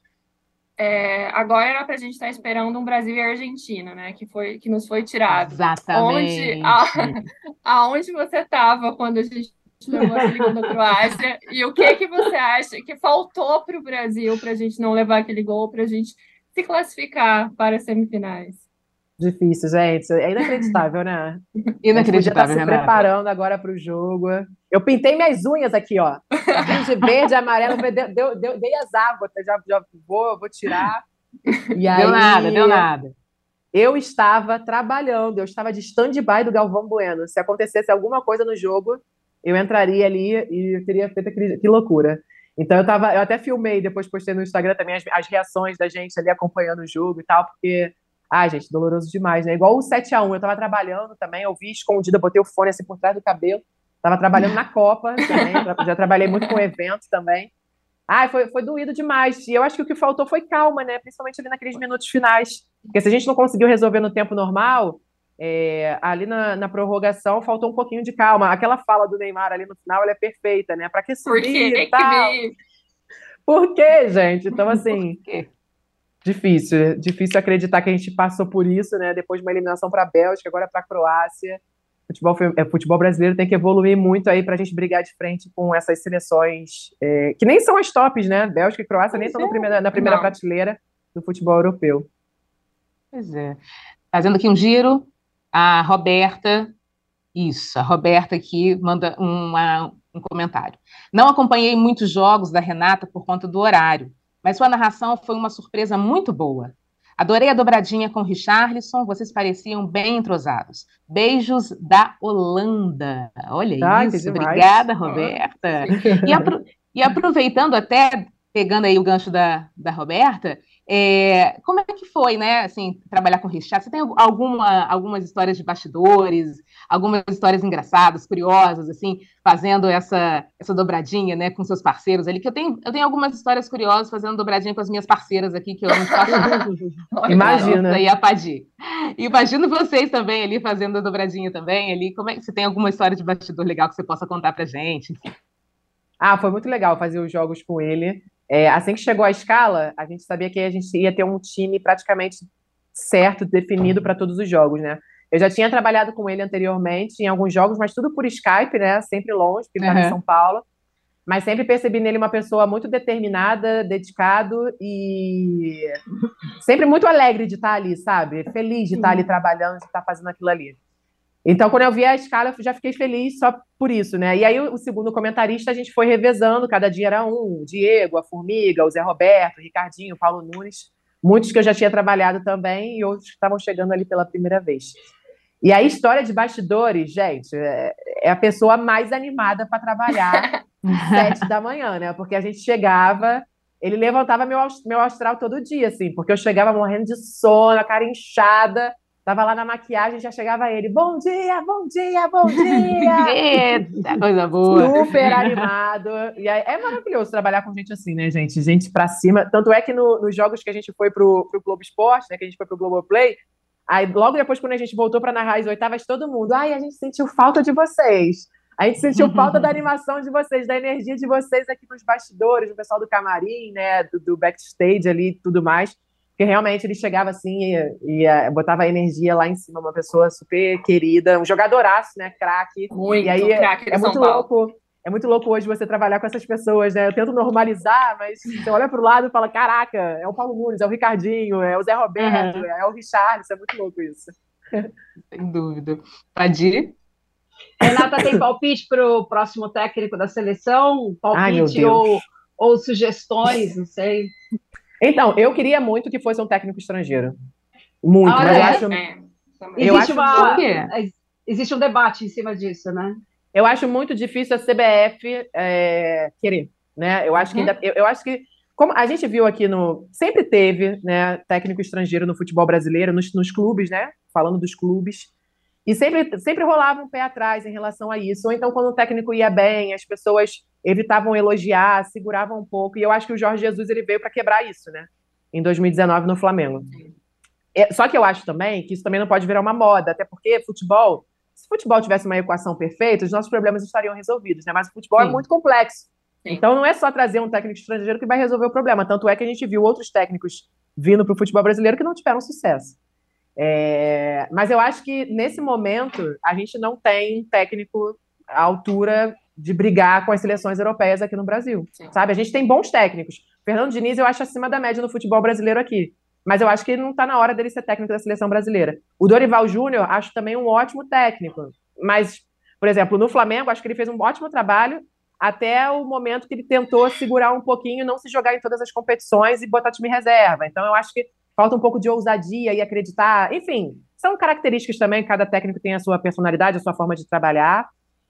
É, agora era para a gente estar tá esperando um Brasil e Argentina, né? Que, foi, que nos foi tirado. Exatamente. Onde, a, aonde você estava quando a gente levou a segunda Croácia? E o que, que você acha que faltou para o Brasil para a gente não levar aquele gol, para a gente se classificar para as semifinais? Difícil, gente. É inacreditável, né? Inacreditável, a gente se preparando agora para o jogo. Eu pintei minhas unhas aqui, ó. De verde, amarelo, deu, deu, dei as águas, já, já vou, vou tirar. E aí, deu nada, deu nada. Eu estava trabalhando, eu estava de stand-by do Galvão Bueno. Se acontecesse alguma coisa no jogo, eu entraria ali e teria feito aquele, que loucura. Então eu tava, eu até filmei, depois postei no Instagram também as, as reações da gente ali acompanhando o jogo e tal, porque Ai, gente, doloroso demais, né? Igual o 7 a 1 eu tava trabalhando também, eu vi escondida, botei o fone assim por trás do cabelo. Tava trabalhando na Copa também, já trabalhei muito com eventos também. Ai, foi, foi doído demais. E eu acho que o que faltou foi calma, né? Principalmente ali naqueles minutos finais. Porque se a gente não conseguiu resolver no tempo normal, é, ali na, na, prorrogação faltou um pouquinho de calma. Aquela fala do Neymar ali no final, ela é perfeita, né? Para que subir Por e tal? Por quê, gente? Então, assim, difícil, difícil acreditar que a gente passou por isso, né? Depois de uma eliminação para a Bélgica, agora para a Croácia. Futebol, é, futebol brasileiro tem que evoluir muito aí para a gente brigar de frente com essas seleções é, que nem são as tops, né? Bélgica e Croácia nem estão é. primeira, na primeira Não. prateleira do futebol europeu. Pois é. Fazendo aqui um giro, a Roberta Isso, a Roberta aqui manda uma, um comentário. Não acompanhei muitos jogos da Renata por conta do horário, mas sua narração foi uma surpresa muito boa. Adorei a dobradinha com o Richarlison, vocês pareciam bem entrosados. Beijos da Holanda. Olha ah, isso, obrigada, Roberta. E, apro e, aproveitando até, pegando aí o gancho da, da Roberta, é, como é que foi, né, assim, trabalhar com o Richard? Você tem alguma, algumas histórias de bastidores, algumas histórias engraçadas, curiosas, assim, fazendo essa, essa dobradinha, né, com seus parceiros ali, que eu tenho, eu tenho algumas histórias curiosas fazendo dobradinha com as minhas parceiras aqui, que eu não faço. Imagina. E a Padi. Imagino vocês também ali fazendo a dobradinha também ali. Como é que você tem alguma história de bastidor legal que você possa contar pra gente? Ah, foi muito legal fazer os jogos com ele. É, assim que chegou a escala, a gente sabia que a gente ia ter um time praticamente certo, definido para todos os jogos, né? Eu já tinha trabalhado com ele anteriormente em alguns jogos, mas tudo por Skype, né? Sempre longe, porque uhum. em São Paulo. Mas sempre percebi nele uma pessoa muito determinada, dedicado e sempre muito alegre de estar ali, sabe? Feliz de estar ali trabalhando, de estar fazendo aquilo ali. Então, quando eu vi a escala, eu já fiquei feliz só por isso, né? E aí, o segundo comentarista, a gente foi revezando, cada dia era um: o Diego, a Formiga, o Zé Roberto, o Ricardinho, o Paulo Nunes, muitos que eu já tinha trabalhado também e outros que estavam chegando ali pela primeira vez. E a história de bastidores, gente, é, é a pessoa mais animada para trabalhar sete da manhã, né? Porque a gente chegava, ele levantava meu, meu astral todo dia, assim, porque eu chegava morrendo de sono, a cara inchada, Tava lá na maquiagem, já chegava ele. Bom dia, bom dia, bom dia! Eita, coisa boa! Super animado. E aí, é maravilhoso trabalhar com gente assim, né, gente? Gente pra cima. Tanto é que no, nos jogos que a gente foi pro, pro Globo Esporte, né? Que a gente foi pro Globo Play, aí logo depois, quando a gente voltou para narrar as oitavas, todo mundo. Ai, a gente sentiu falta de vocês. A gente sentiu falta da animação de vocês, da energia de vocês aqui nos bastidores, o pessoal do camarim, né? Do, do backstage ali e tudo mais. Porque realmente ele chegava assim e, e uh, botava a energia lá em cima, uma pessoa super querida, um jogadoraço, né? Craque. Muito, e aí é, é muito louco. É muito louco hoje você trabalhar com essas pessoas, né? Eu tento normalizar, mas você olha para o lado e fala: caraca, é o Paulo Nunes, é o Ricardinho, é o Zé Roberto, uhum. é o Richard, isso é muito louco isso. Sem dúvida. Padir? Renata tem palpite para o próximo técnico da seleção? Palpite Ai, ou, ou sugestões, não sei. Então, eu queria muito que fosse um técnico estrangeiro. Muito, ah, mas é? eu acho. É. Eu existe, acho uma, existe um debate em cima disso, né? Eu acho muito difícil a CBF é, querer, né? Eu acho que uhum. ainda, eu, eu, acho que como a gente viu aqui no sempre teve, né, técnico estrangeiro no futebol brasileiro, nos, nos clubes, né? Falando dos clubes. E sempre, sempre rolava um pé atrás em relação a isso. Ou então, quando o técnico ia bem, as pessoas evitavam elogiar, seguravam um pouco. E eu acho que o Jorge Jesus ele veio para quebrar isso, né? Em 2019 no Flamengo. É, só que eu acho também que isso também não pode virar uma moda, até porque futebol, se futebol tivesse uma equação perfeita, os nossos problemas estariam resolvidos, né? Mas o futebol é Sim. é muito complexo. Sim. Então não é só trazer um técnico estrangeiro que vai resolver o problema. Tanto é que a gente viu outros técnicos vindo para o futebol brasileiro que não tiveram sucesso. É, mas eu acho que nesse momento a gente não tem técnico à altura de brigar com as seleções europeias aqui no Brasil, Sim. sabe? A gente tem bons técnicos. Fernando Diniz eu acho acima da média no futebol brasileiro aqui, mas eu acho que não está na hora dele ser técnico da seleção brasileira. O Dorival Júnior acho também um ótimo técnico, mas, por exemplo, no Flamengo acho que ele fez um ótimo trabalho até o momento que ele tentou segurar um pouquinho, não se jogar em todas as competições e botar time reserva. Então eu acho que falta um pouco de ousadia e acreditar. Enfim, são características também, cada técnico tem a sua personalidade, a sua forma de trabalhar.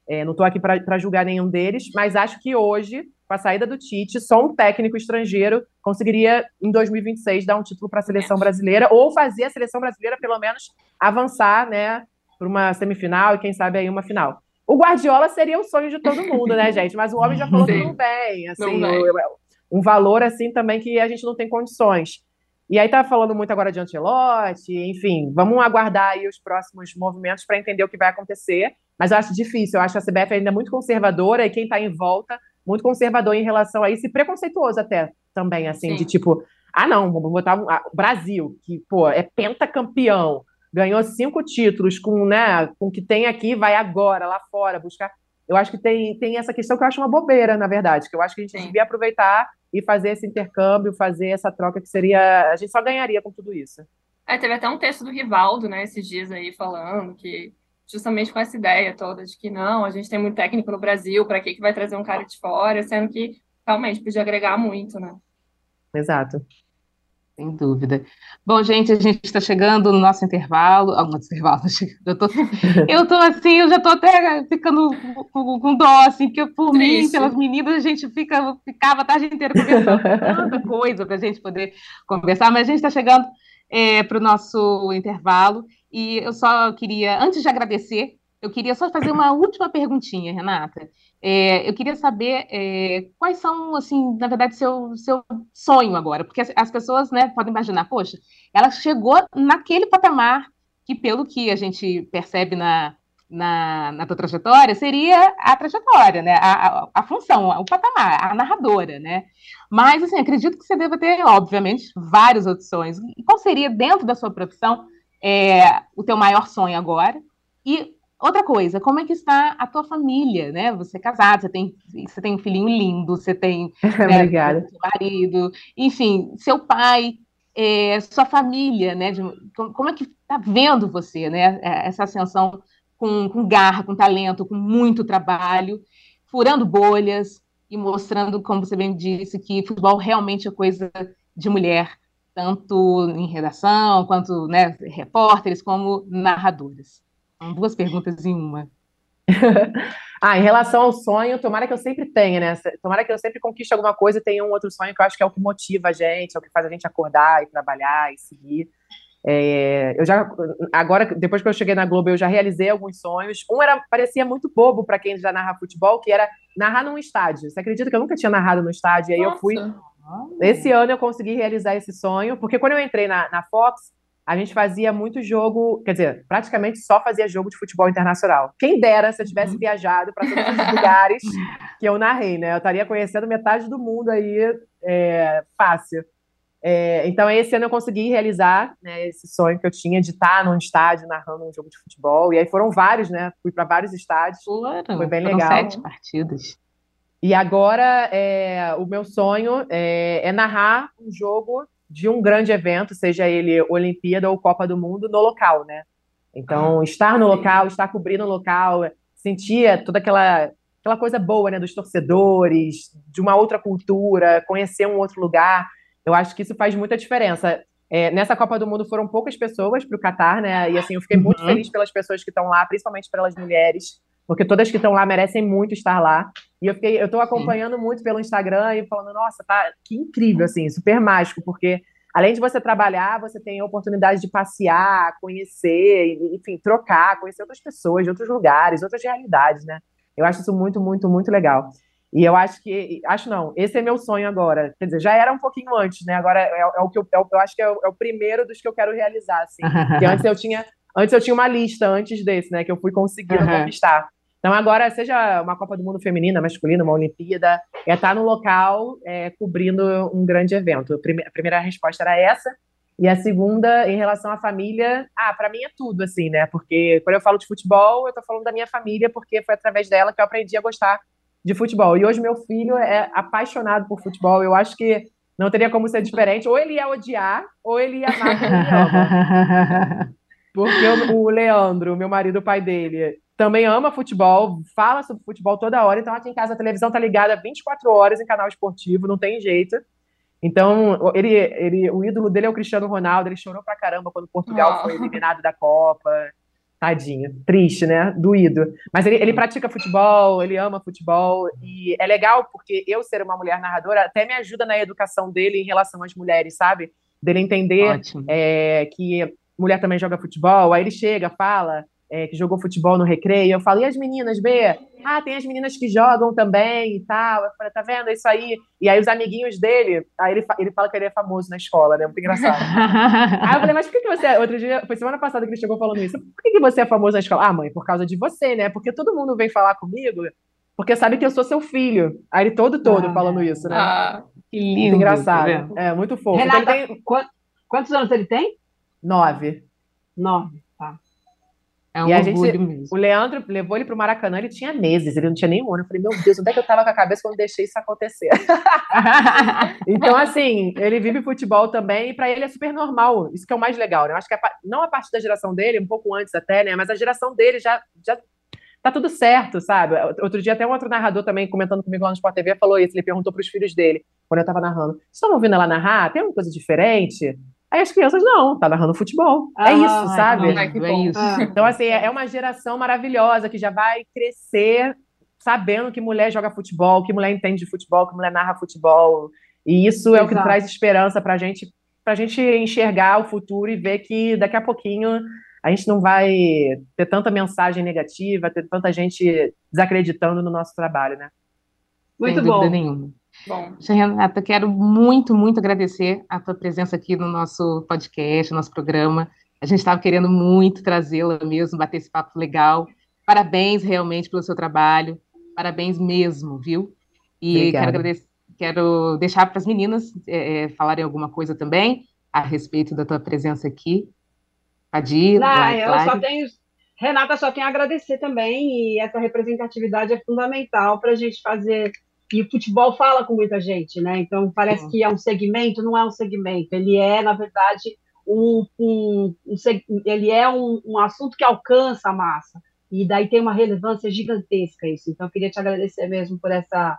É, não estou aqui para julgar nenhum deles, mas acho que hoje, com a saída do Tite, só um técnico estrangeiro conseguiria, em 2026, dar um título para a seleção brasileira, ou fazer a seleção brasileira, pelo menos, avançar né, para uma semifinal e, quem sabe, aí uma final. O Guardiola seria o sonho de todo mundo, né, gente? Mas o homem já falou Sim. que não bem, assim, não um valor assim também que a gente não tem condições. E aí tá falando muito agora de Ancelotti, enfim, vamos aguardar aí os próximos movimentos para entender o que vai acontecer. Mas eu acho difícil, eu acho a CBF ainda muito conservadora e quem está em volta muito conservador em relação a isso e preconceituoso até também, assim, Sim. de tipo, ah não, vamos botar o Brasil, que, pô, é pentacampeão, ganhou cinco títulos com, né, com o que tem aqui, vai agora, lá fora, buscar. Eu acho que tem, tem essa questão que eu acho uma bobeira, na verdade, que eu acho que a gente Sim. devia aproveitar e fazer esse intercâmbio, fazer essa troca que seria. A gente só ganharia com tudo isso. É, teve até um texto do Rivaldo, né, esses dias aí, falando que justamente com essa ideia toda de que não, a gente tem muito técnico no Brasil, para que, que vai trazer um cara de fora, sendo que realmente podia agregar muito, né? Exato. Sem dúvida. Bom, gente, a gente está chegando no nosso intervalo. Ah, no intervalo, eu tô, eu tô assim, eu já tô até ficando com, com dó, assim, que por Triste. mim, pelas meninas, a gente fica, ficava a tarde inteira conversando, tanta coisa para a gente poder conversar, mas a gente está chegando é, para o nosso intervalo. E eu só queria, antes de agradecer, eu queria só fazer uma última perguntinha, Renata. É, eu queria saber é, quais são, assim, na verdade, seu, seu sonho agora, porque as, as, pessoas, né, podem imaginar, poxa, ela chegou naquele patamar que, pelo que a gente percebe na, na, na tua trajetória, seria a trajetória, né, a, a, a, função, o patamar, a narradora, né, mas, assim, acredito que você deva ter, obviamente, vários outros sonhos. Qual seria, dentro da sua profissão, é, o teu maior sonho agora? E Outra coisa, como é que está a tua família, né? Você é casado, você tem, você tem um filhinho lindo, você tem né, Obrigada. seu marido, enfim, seu pai, é, sua família, né? De, como é que está vendo você, né? É, essa ascensão com, com garra, com talento, com muito trabalho, furando bolhas e mostrando, como você bem disse, que futebol realmente é coisa de mulher, tanto em redação, quanto né, repórteres, como narradoras. São duas perguntas em uma. ah, em relação ao sonho, tomara que eu sempre tenha, né? Tomara que eu sempre conquiste alguma coisa e tenha um outro sonho que eu acho que é o que motiva a gente, é o que faz a gente acordar e trabalhar e seguir. É, eu já agora depois que eu cheguei na Globo eu já realizei alguns sonhos. Um era parecia muito bobo para quem já narra futebol, que era narrar num estádio. Você acredita que eu nunca tinha narrado no estádio? E aí Nossa. eu fui. Esse ano eu consegui realizar esse sonho, porque quando eu entrei na, na Fox, a gente fazia muito jogo, quer dizer, praticamente só fazia jogo de futebol internacional. Quem dera se eu tivesse uhum. viajado para todos os lugares que eu narrei, né? Eu estaria conhecendo metade do mundo aí é, fácil. É, então, esse ano eu consegui realizar né, esse sonho que eu tinha de estar num estádio narrando um jogo de futebol. E aí foram vários, né? Fui para vários estádios. Claro, foi bem legal. sete partidas. E agora, é, o meu sonho é, é narrar um jogo de um grande evento, seja ele Olimpíada ou Copa do Mundo, no local, né? Então, ah, estar no local, estar cobrindo o local, sentir toda aquela, aquela coisa boa, né, dos torcedores, de uma outra cultura, conhecer um outro lugar, eu acho que isso faz muita diferença. É, nessa Copa do Mundo foram poucas pessoas para o Catar, né? E assim, eu fiquei muito uhum. feliz pelas pessoas que estão lá, principalmente pelas mulheres, porque todas que estão lá merecem muito estar lá. E eu fiquei, eu estou acompanhando Sim. muito pelo Instagram e falando, nossa, tá que incrível, assim, super mágico, porque além de você trabalhar, você tem a oportunidade de passear, conhecer, enfim, trocar, conhecer outras pessoas de outros lugares, outras realidades, né? Eu acho isso muito, muito, muito legal. E eu acho que, acho não, esse é meu sonho agora. Quer dizer, já era um pouquinho antes, né? Agora é, é o que eu, é eu acho que é o, é o, primeiro dos que eu quero realizar, assim. Porque antes eu tinha, antes eu tinha uma lista antes desse, né? Que eu fui conseguindo uhum. conquistar. Então, agora, seja uma Copa do Mundo feminina, masculina, uma Olimpíada, é estar no local é, cobrindo um grande evento. A primeira resposta era essa. E a segunda, em relação à família, ah, para mim é tudo, assim, né? Porque quando eu falo de futebol, eu tô falando da minha família, porque foi através dela que eu aprendi a gostar de futebol. E hoje meu filho é apaixonado por futebol. Eu acho que não teria como ser diferente. Ou ele ia odiar, ou ele ia amar. Porque o Leandro, meu marido, o pai dele, também ama futebol, fala sobre futebol toda hora, então aqui em casa a televisão tá ligada 24 horas em canal esportivo, não tem jeito. Então, ele, ele, o ídolo dele é o Cristiano Ronaldo, ele chorou pra caramba quando Portugal oh. foi eliminado da Copa. Tadinho, triste, né? Doído. Mas ele, ele pratica futebol, ele ama futebol, e é legal porque eu ser uma mulher narradora até me ajuda na educação dele em relação às mulheres, sabe? Dele entender é, que mulher também joga futebol, aí ele chega, fala, é, que jogou futebol no recreio, eu falo, e as meninas, B? Ah, tem as meninas que jogam também e tal. Eu falei, tá vendo? É isso aí. E aí os amiguinhos dele, aí ele, ele fala que ele é famoso na escola, né? Muito engraçado. aí eu falei, mas por que, que você é? Outro dia, foi semana passada que ele chegou falando isso. Por que, que você é famoso na escola? Ah, mãe, por causa de você, né? Porque todo mundo vem falar comigo porque sabe que eu sou seu filho. Aí ele todo, todo ah, falando isso, né? Ah, que lindo. Muito engraçado. Tá é, muito fofo. Renata, então, tem... quantos anos ele tem? Nove. Nove. É um e a gente, mesmo. o Leandro levou ele para o Maracanã, ele tinha meses, ele não tinha nenhum ano. Eu falei, meu Deus, onde é que eu estava com a cabeça quando deixei isso acontecer? então, assim, ele vive futebol também, e para ele é super normal. Isso que é o mais legal, né? Eu acho que a, não a partir da geração dele, um pouco antes até, né? Mas a geração dele já, já tá tudo certo, sabe? Outro dia até um outro narrador também comentando comigo lá no Sport TV falou isso, ele perguntou para os filhos dele, quando eu estava narrando, vocês estão ouvindo ela narrar? Tem alguma coisa diferente? Aí as crianças, não, tá narrando futebol. É ah, é isso, sabe? é isso. Ah. Então, assim, é, é uma geração maravilhosa que já vai crescer sabendo que mulher joga futebol, que mulher entende de futebol, que mulher narra futebol. E isso Exato. é o que traz esperança pra gente, pra gente enxergar o futuro e ver que daqui a pouquinho a gente não vai ter tanta mensagem negativa, ter tanta gente desacreditando no nosso trabalho, né? Muito Sem bom. nenhuma. Bom. Renata, quero muito, muito agradecer a tua presença aqui no nosso podcast, no nosso programa. A gente estava querendo muito trazê-la mesmo, bater esse papo legal. Parabéns realmente pelo seu trabalho. Parabéns mesmo, viu? E Obrigada. quero agradecer, quero deixar para as meninas é, é, falarem alguma coisa também a respeito da tua presença aqui. Padir, Não, eu só tenho Renata, só tenho a agradecer também, e essa representatividade é fundamental para a gente fazer e o futebol fala com muita gente, né? Então parece uhum. que é um segmento, não é um segmento. Ele é, na verdade, um, um, um ele é um, um, assunto que alcança a massa. E daí tem uma relevância gigantesca isso. Então eu queria te agradecer mesmo por essa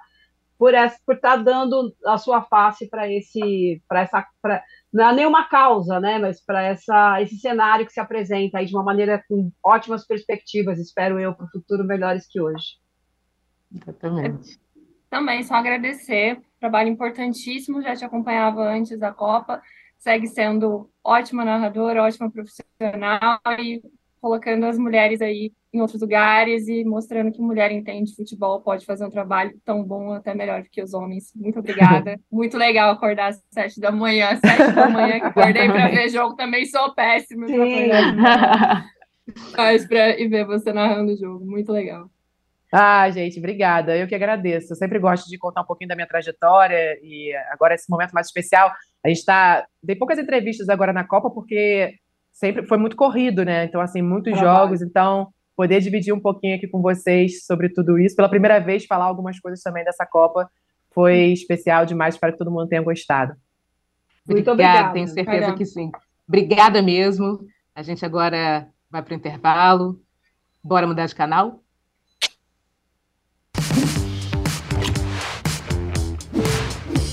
por essa por estar tá dando a sua face para esse para essa pra, não é nenhuma causa, né, mas para essa esse cenário que se apresenta aí de uma maneira com ótimas perspectivas, espero eu para o futuro melhores que hoje. Exatamente. Também só agradecer, trabalho importantíssimo, já te acompanhava antes da Copa, segue sendo ótima narradora, ótima profissional e colocando as mulheres aí em outros lugares e mostrando que mulher entende futebol, pode fazer um trabalho tão bom, até melhor que os homens. Muito obrigada. Muito legal acordar às sete da manhã, às sete da manhã, que acordei para ver jogo, também sou péssima Mas para e ver você narrando o jogo, muito legal. Ah, gente, obrigada. Eu que agradeço. Eu sempre gosto de contar um pouquinho da minha trajetória e agora esse momento mais especial. A gente está. Dei poucas entrevistas agora na Copa porque sempre foi muito corrido, né? Então, assim, muitos Trabalho. jogos. Então, poder dividir um pouquinho aqui com vocês sobre tudo isso. Pela primeira vez, falar algumas coisas também dessa Copa foi especial demais. Espero que todo mundo tenha gostado. Muito obrigada, tenho certeza Caramba. que sim. Obrigada mesmo. A gente agora vai para o intervalo. Bora mudar de canal?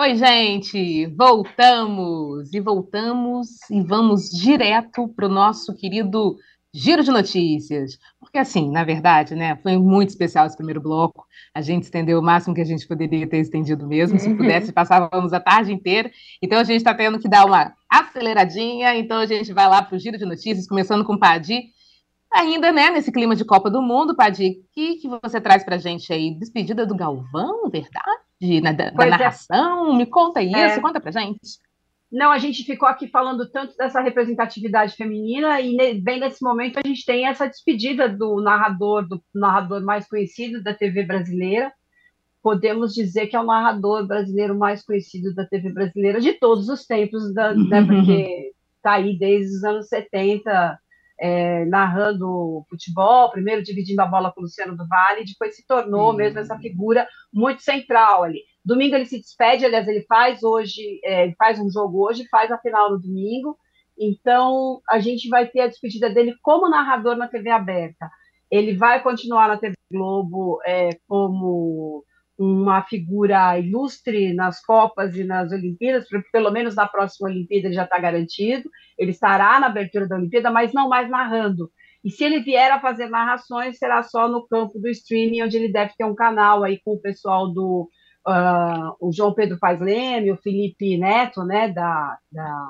Oi, gente, voltamos e voltamos e vamos direto para o nosso querido giro de notícias. Porque, assim, na verdade, né, foi muito especial esse primeiro bloco. A gente estendeu o máximo que a gente poderia ter estendido mesmo. Se uhum. pudesse, passávamos a tarde inteira. Então, a gente está tendo que dar uma aceleradinha. Então, a gente vai lá para o giro de notícias, começando com o Padi. Ainda, né, nesse clima de Copa do Mundo, Padi, o que, que você traz para a gente aí? Despedida do Galvão, verdade? De, na, da, da é. narração? É. Me conta isso, é. conta pra gente. Não, a gente ficou aqui falando tanto dessa representatividade feminina e bem nesse momento a gente tem essa despedida do narrador, do narrador mais conhecido da TV brasileira. Podemos dizer que é o narrador brasileiro mais conhecido da TV brasileira de todos os tempos, da, né, porque está aí desde os anos 70, é, narrando futebol, primeiro dividindo a bola com o Luciano do Vale, depois se tornou mesmo essa figura muito central ali. Domingo ele se despede, aliás, ele faz hoje, é, ele faz um jogo hoje, faz a final no domingo. Então, a gente vai ter a despedida dele como narrador na TV aberta. Ele vai continuar na TV Globo é, como uma figura ilustre nas Copas e nas Olimpíadas, pelo menos na próxima Olimpíada ele já está garantido. Ele estará na abertura da Olimpíada, mas não mais narrando. E se ele vier a fazer narrações, será só no campo do streaming, onde ele deve ter um canal aí com o pessoal do uh, o João Pedro Paz Leme, o Felipe Neto, né, da, da,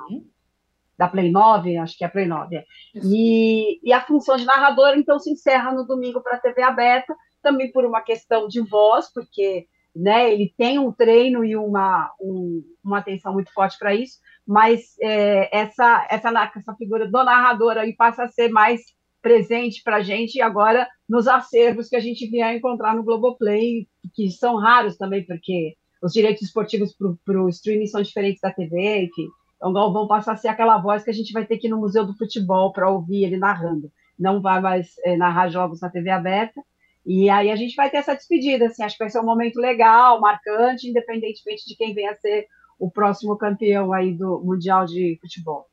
da Play 9, acho que é a Play 9. É. E, e a função de narrador, então, se encerra no domingo para a TV aberta, também por uma questão de voz, porque né, ele tem um treino e uma, um, uma atenção muito forte para isso, mas é, essa, essa, essa figura do narrador aí passa a ser mais presente para a gente agora nos acervos que a gente vier encontrar no Globoplay, que são raros também, porque os direitos esportivos para o streaming são diferentes da TV, enfim. Então, vão passar a ser aquela voz que a gente vai ter que ir no Museu do Futebol para ouvir ele narrando. Não vai mais é, narrar jogos na TV aberta. E aí a gente vai ter essa despedida, assim, acho que vai ser um momento legal, marcante, independentemente de quem venha a ser o próximo campeão aí do Mundial de Futebol.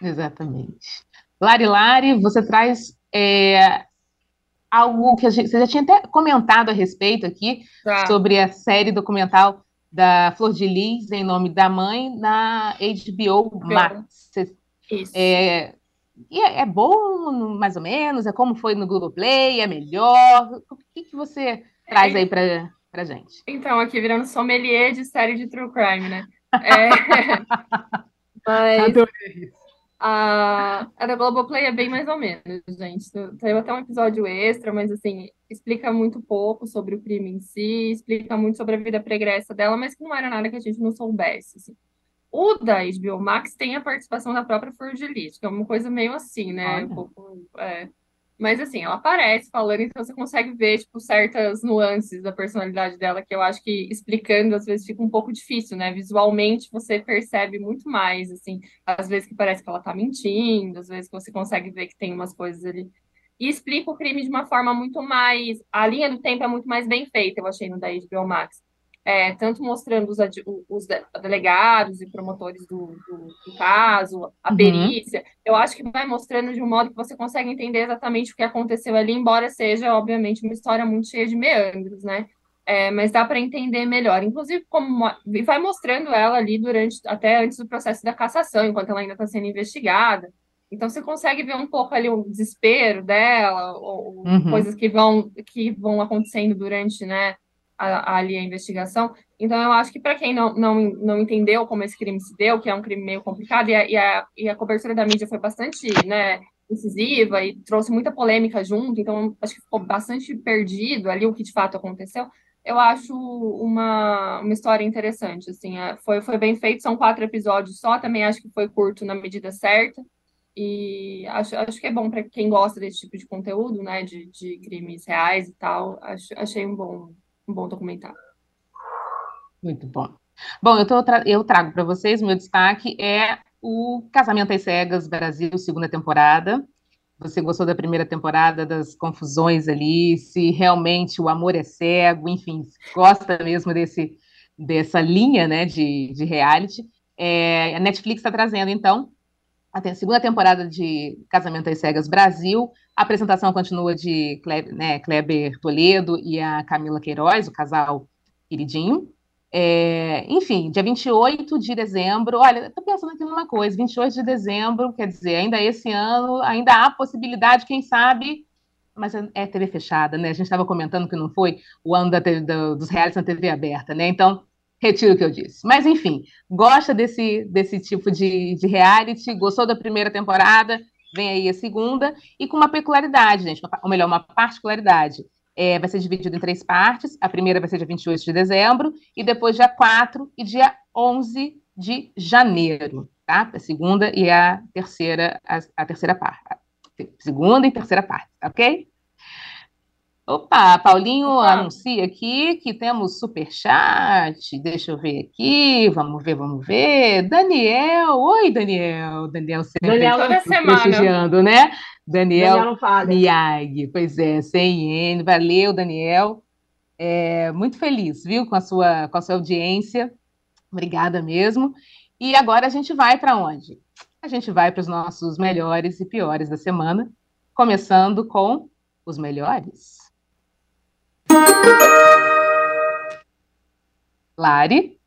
Exatamente. Lari Lari, você traz é, algo que gente, você já tinha até comentado a respeito aqui tá. sobre a série documental da Flor de Lis em nome da mãe na HBO Max. Isso. É, e é, é, bom, mais ou menos? É como foi no Google Play? É melhor? O que, que você traz é, aí para pra gente? Então, aqui virando sommelier de série de true crime, né? É, mas... Adorei a, a da Globoplay é bem mais ou menos, gente. Teve até um episódio extra, mas assim, explica muito pouco sobre o crime em si, explica muito sobre a vida pregressa dela, mas que não era nada que a gente não soubesse. Assim. O da HBO Max tem a participação da própria Flor de Lis, que é uma coisa meio assim, né? Um pouco, é, mas assim, ela aparece falando, então você consegue ver, tipo, certas nuances da personalidade dela, que eu acho que explicando às vezes fica um pouco difícil, né? Visualmente você percebe muito mais, assim, às vezes que parece que ela tá mentindo, às vezes que você consegue ver que tem umas coisas ali. E explica o crime de uma forma muito mais. A linha do tempo é muito mais bem feita, eu achei no da HBO Max é, tanto mostrando os, os, delegados e promotores do, do, do caso, a uhum. perícia, eu acho que vai mostrando de um modo que você consegue entender exatamente o que aconteceu ali, embora seja, obviamente, uma história muito cheia de meandros, né? É, mas dá para entender melhor. Inclusive, como vai mostrando ela ali durante, até antes do processo da cassação, enquanto ela ainda está sendo investigada. Então você consegue ver um pouco ali o desespero dela, ou uhum. coisas que vão que vão acontecendo durante, né, ali a investigação. Então, eu acho que para quem não, não, não entendeu como esse crime se deu, que é um crime meio complicado, e a, e a, e a cobertura da mídia foi bastante né, incisiva e trouxe muita polêmica junto, então acho que ficou bastante perdido ali o que de fato aconteceu. Eu acho uma, uma história interessante, assim, é, foi, foi bem feito, são quatro episódios só, também acho que foi curto na medida certa, e acho, acho que é bom para quem gosta desse tipo de conteúdo, né, de, de crimes reais e tal, acho, achei um bom, um bom documentário. Muito bom. Bom, eu, tô, eu trago para vocês, meu destaque é o Casamento às Cegas Brasil, segunda temporada. Você gostou da primeira temporada, das confusões ali, se realmente o amor é cego, enfim, gosta mesmo desse, dessa linha né, de, de reality. É, a Netflix está trazendo, então, a segunda temporada de Casamento às Cegas Brasil. A apresentação continua de Kleber, né, Kleber Toledo e a Camila Queiroz, o casal queridinho. É, enfim, dia 28 de dezembro, olha, estou pensando aqui numa coisa, 28 de dezembro, quer dizer, ainda esse ano, ainda há possibilidade, quem sabe, mas é, é TV fechada, né? A gente estava comentando que não foi o ano da, da, dos reais na TV aberta, né? Então, retiro o que eu disse. Mas, enfim, gosta desse, desse tipo de, de reality, gostou da primeira temporada, vem aí a segunda, e com uma peculiaridade, gente, ou melhor, uma particularidade. É, vai ser dividido em três partes. A primeira vai ser dia 28 de dezembro, e depois dia 4 e dia 11 de janeiro, tá? A segunda e a terceira, a, a terceira parte. Segunda e terceira parte, ok? Opa, Paulinho Opa. anuncia aqui que temos super chat. Deixa eu ver aqui. Vamos ver, vamos ver. Daniel, oi Daniel. Daniel sempre Daniel toda semana. né? Daniel Miyagi, pois é, sem N. Valeu, Daniel. É, muito feliz, viu, com a sua, com a sua audiência. Obrigada mesmo. E agora a gente vai para onde? A gente vai para os nossos melhores e piores da semana, começando com os melhores. Lari?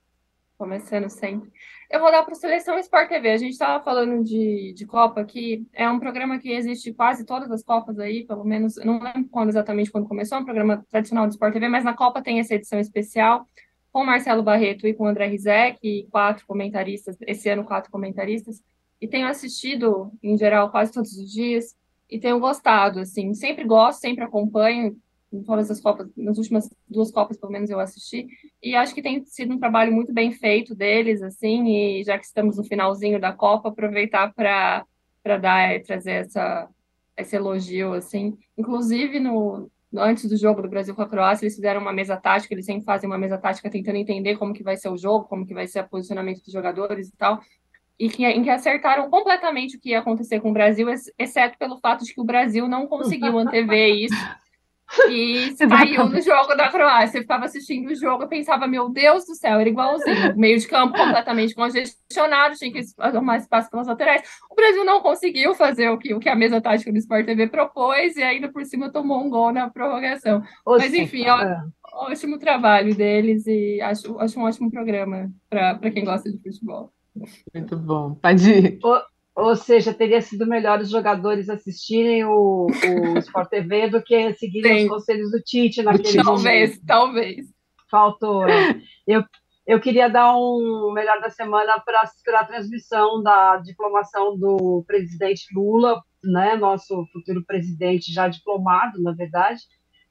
Começando sempre. Eu vou dar para o Seleção Sport TV. A gente estava falando de, de Copa aqui. É um programa que existe quase todas as Copas aí, pelo menos, não lembro quando exatamente quando começou, é um programa tradicional do Sport TV, mas na Copa tem essa edição especial com Marcelo Barreto e com André Rizek, e quatro comentaristas, esse ano quatro comentaristas, e tenho assistido, em geral, quase todos os dias, e tenho gostado, assim, sempre gosto, sempre acompanho, todas as Copas, nas últimas duas Copas, pelo menos, eu assisti, e acho que tem sido um trabalho muito bem feito deles, assim, e já que estamos no finalzinho da Copa, aproveitar para dar, trazer essa, esse elogio, assim, inclusive no, antes do jogo do Brasil com a Croácia, eles fizeram uma mesa tática, eles sempre fazem uma mesa tática tentando entender como que vai ser o jogo, como que vai ser o posicionamento dos jogadores e tal, e que, em que acertaram completamente o que ia acontecer com o Brasil, exceto pelo fato de que o Brasil não conseguiu antever isso e saiu no jogo da Croácia. Eu ficava assistindo o jogo e pensava, meu Deus do céu, era igualzinho. Meio de campo completamente congestionado, tinha que arrumar espaço pelas laterais. O Brasil não conseguiu fazer o que, o que a mesa tática do Sport TV propôs e ainda por cima tomou um gol na prorrogação. Mas enfim, ó, é. ótimo trabalho deles e acho, acho um ótimo programa para quem gosta de futebol. Muito bom. Pode ir. Ou seja, teria sido melhor os jogadores assistirem o, o Sport TV do que seguirem Sim. os conselhos do Tite naquele Talvez, momento. talvez. Faltou. É. Eu, eu queria dar um melhor da semana para a transmissão da diplomação do presidente Lula, né, nosso futuro presidente já diplomado, na verdade,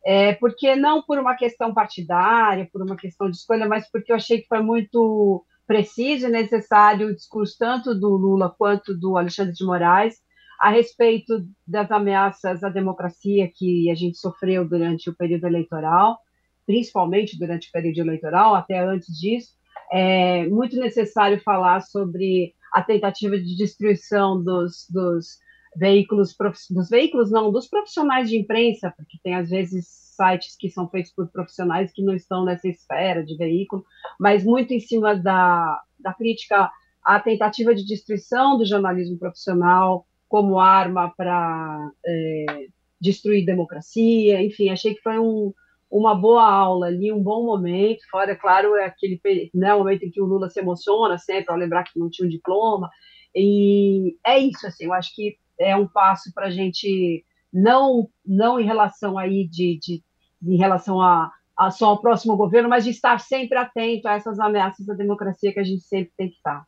é, porque não por uma questão partidária, por uma questão de escolha, mas porque eu achei que foi muito preciso e necessário o discurso tanto do Lula quanto do Alexandre de Moraes a respeito das ameaças à democracia que a gente sofreu durante o período eleitoral, principalmente durante o período eleitoral, até antes disso. É muito necessário falar sobre a tentativa de destruição dos, dos veículos, dos veículos não, dos profissionais de imprensa, porque tem às vezes sites que são feitos por profissionais que não estão nessa esfera de veículo, mas muito em cima da, da crítica à tentativa de destruição do jornalismo profissional como arma para é, destruir democracia, enfim, achei que foi um, uma boa aula ali, um bom momento, fora, é claro, é aquele né, momento em que o Lula se emociona sempre ao lembrar que não tinha um diploma, e é isso, assim, eu acho que é um passo para a gente não não em relação aí de, de em relação a, a só ao próximo governo, mas de estar sempre atento a essas ameaças à democracia que a gente sempre tem que estar.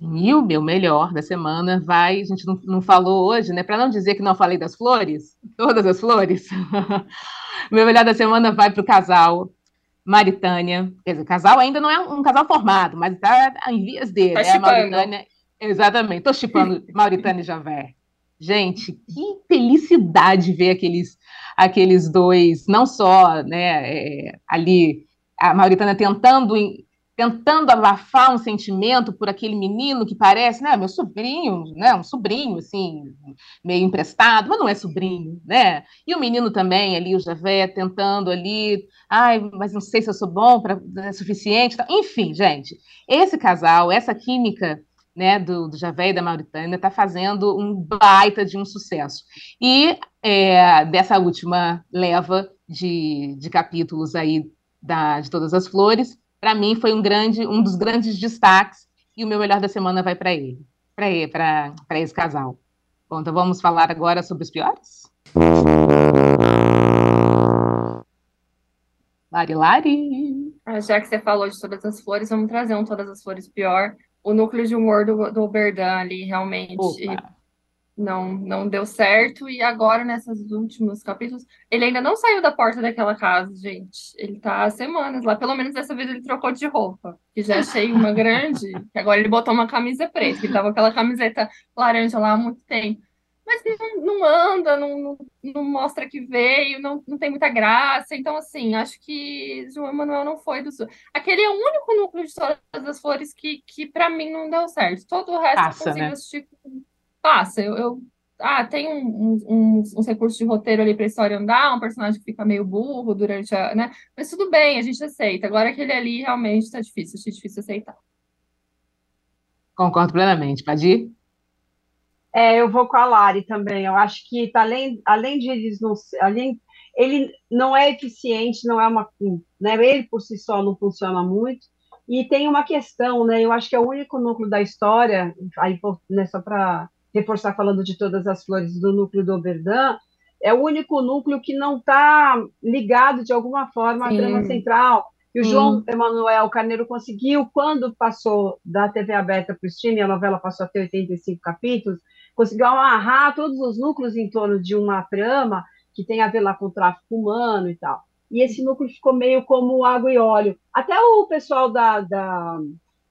E o meu melhor da semana vai, a gente não, não falou hoje, né? Para não dizer que não falei das flores, todas as flores. meu melhor da semana vai para o casal Maritânia. Quer dizer, o casal ainda não é um casal formado, mas está em vias dele. Tá é a Mauritânia. Exatamente, estou chipando Mauritânia e Javé. Gente, que felicidade ver aqueles, aqueles dois, não só né, é, ali, a Mauritânia tentando, tentando abafar um sentimento por aquele menino que parece, né, meu sobrinho, né, um sobrinho, assim, meio emprestado, mas não é sobrinho, né? E o menino também ali, o Javé, tentando ali, ai, mas não sei se eu sou bom, para é suficiente, enfim, gente, esse casal, essa química né, do, do Javé e da Mauritânia está fazendo um baita de um sucesso. E é, dessa última leva de, de capítulos aí da, de Todas as Flores, para mim foi um grande, um dos grandes destaques, e o meu melhor da semana vai para ele, para esse casal. Bom, então vamos falar agora sobre os piores? Lari Lari. Ah, já que você falou de Todas as Flores, vamos trazer um Todas as Flores pior, o núcleo de humor do, do Oberdan ali realmente não, não deu certo. E agora, nesses últimos capítulos, ele ainda não saiu da porta daquela casa, gente. Ele tá há semanas lá. Pelo menos dessa vez ele trocou de roupa, que já achei uma grande. Agora ele botou uma camisa preta, que tava aquela camiseta laranja lá há muito tempo mas não, não anda, não, não, mostra que veio, não, não tem muita graça. Então, assim, acho que João Emanuel não foi do Sul. Aquele é o único núcleo de todas as flores que, que para mim não deu certo. Todo o resto Passa, eu consigo né? assistir. Passa, eu, eu ah, tem um, um, uns recursos de roteiro ali para a história andar, um personagem que fica meio burro durante a, né? Mas tudo bem, a gente aceita. Agora aquele ali realmente está difícil, achei difícil aceitar. Concordo plenamente. Padir? É, eu vou com a Lari também. Eu acho que tá além, além de eles não além, ele não é eficiente, não é uma, né, ele por si só não funciona muito. E tem uma questão, né? Eu acho que é o único núcleo da história, aí né, só para reforçar falando de todas as flores do núcleo do Oberdan, é o único núcleo que não está ligado de alguma forma Sim. à trama central. E o João Emanuel Carneiro conseguiu, quando passou da TV aberta para o streaming, a novela passou a ter 85 capítulos, conseguiu amarrar todos os núcleos em torno de uma trama que tem a ver lá com o tráfico humano e tal. E esse núcleo ficou meio como água e óleo. Até o pessoal da, da,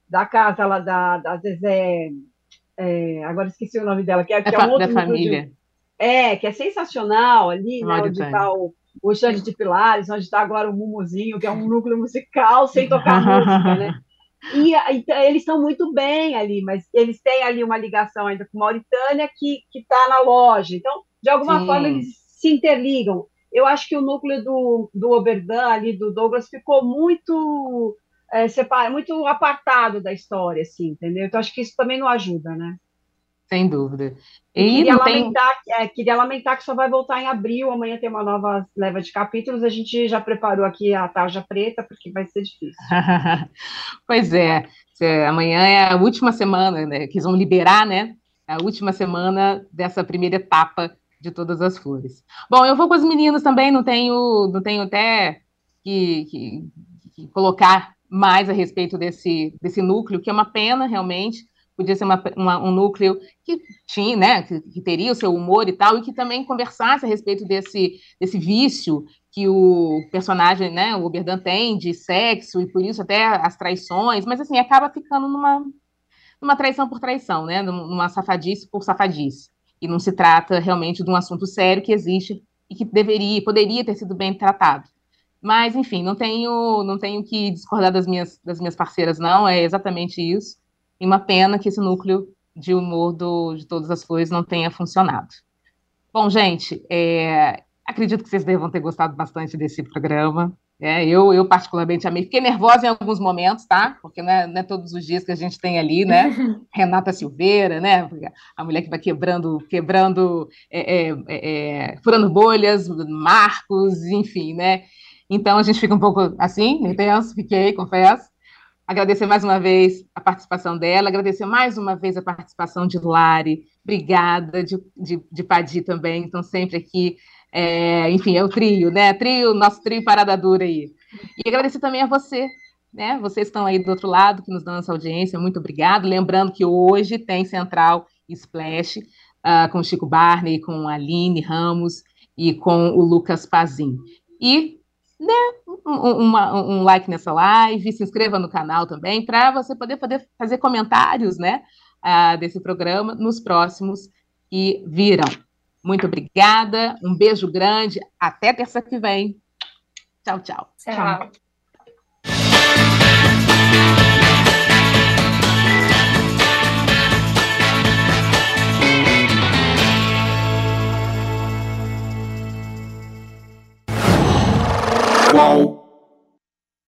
da casa lá da, da Zezé, é, agora esqueci o nome dela, que é, que é um outro da família. De, é, que é sensacional ali, né, onde está o, o Xande de Pilares, onde está agora o Mumuzinho, que é um núcleo musical sem tocar música, né? E, e, eles estão muito bem ali, mas eles têm ali uma ligação ainda com Mauritânia que está na loja. Então, de alguma Sim. forma, eles se interligam. Eu acho que o núcleo do, do Oberdan, ali, do Douglas, ficou muito é, separado, muito apartado da história, assim, entendeu? Então, acho que isso também não ajuda, né? Sem dúvida. E, queria, lamentar, tem... é, queria lamentar que só vai voltar em abril, amanhã tem uma nova leva de capítulos, a gente já preparou aqui a tarja preta, porque vai ser difícil. pois é, amanhã é a última semana, né, que eles vão liberar, né, a última semana dessa primeira etapa de todas as flores. Bom, eu vou com as meninas também, não tenho, não tenho até que, que, que colocar mais a respeito desse, desse núcleo, que é uma pena, realmente, podia ser uma, uma, um núcleo que tinha, né, que, que, teria o seu humor e tal, e que também conversasse a respeito desse, desse vício que o personagem, né, o Oberdan tem de sexo, e por isso até as traições, mas assim, acaba ficando numa, numa traição por traição, né, numa safadice por safadice, e não se trata realmente de um assunto sério que existe e que deveria, poderia ter sido bem tratado. Mas, enfim, não tenho, não tenho que discordar das minhas, das minhas parceiras, não, é exatamente isso. E uma pena que esse núcleo de humor do, de todas as flores não tenha funcionado. Bom, gente, é, acredito que vocês devam ter gostado bastante desse programa. É, eu, eu, particularmente, amei. Fiquei nervosa em alguns momentos, tá? Porque não é, não é, todos os dias que a gente tem ali, né? Renata Silveira, né? A mulher que vai quebrando, quebrando, é, é, é, furando bolhas, Marcos, enfim, né? Então a gente fica um pouco assim, intenso, fiquei, confesso. Agradecer mais uma vez a participação dela, agradecer mais uma vez a participação de Lari, obrigada, de, de, de Padi também, estão sempre aqui. É, enfim, é o trio, né? Trio, nosso trio Parada Dura aí. E agradecer também a você, né? Vocês estão aí do outro lado, que nos dão essa audiência, muito obrigado. Lembrando que hoje tem Central Splash uh, com Chico Barney, com Aline Ramos e com o Lucas Pazin. E dê um, uma, um like nessa live, se inscreva no canal também, para você poder, poder fazer comentários né, uh, desse programa nos próximos que viram. Muito obrigada, um beijo grande, até terça que vem. Tchau, tchau. Tchau. Qual?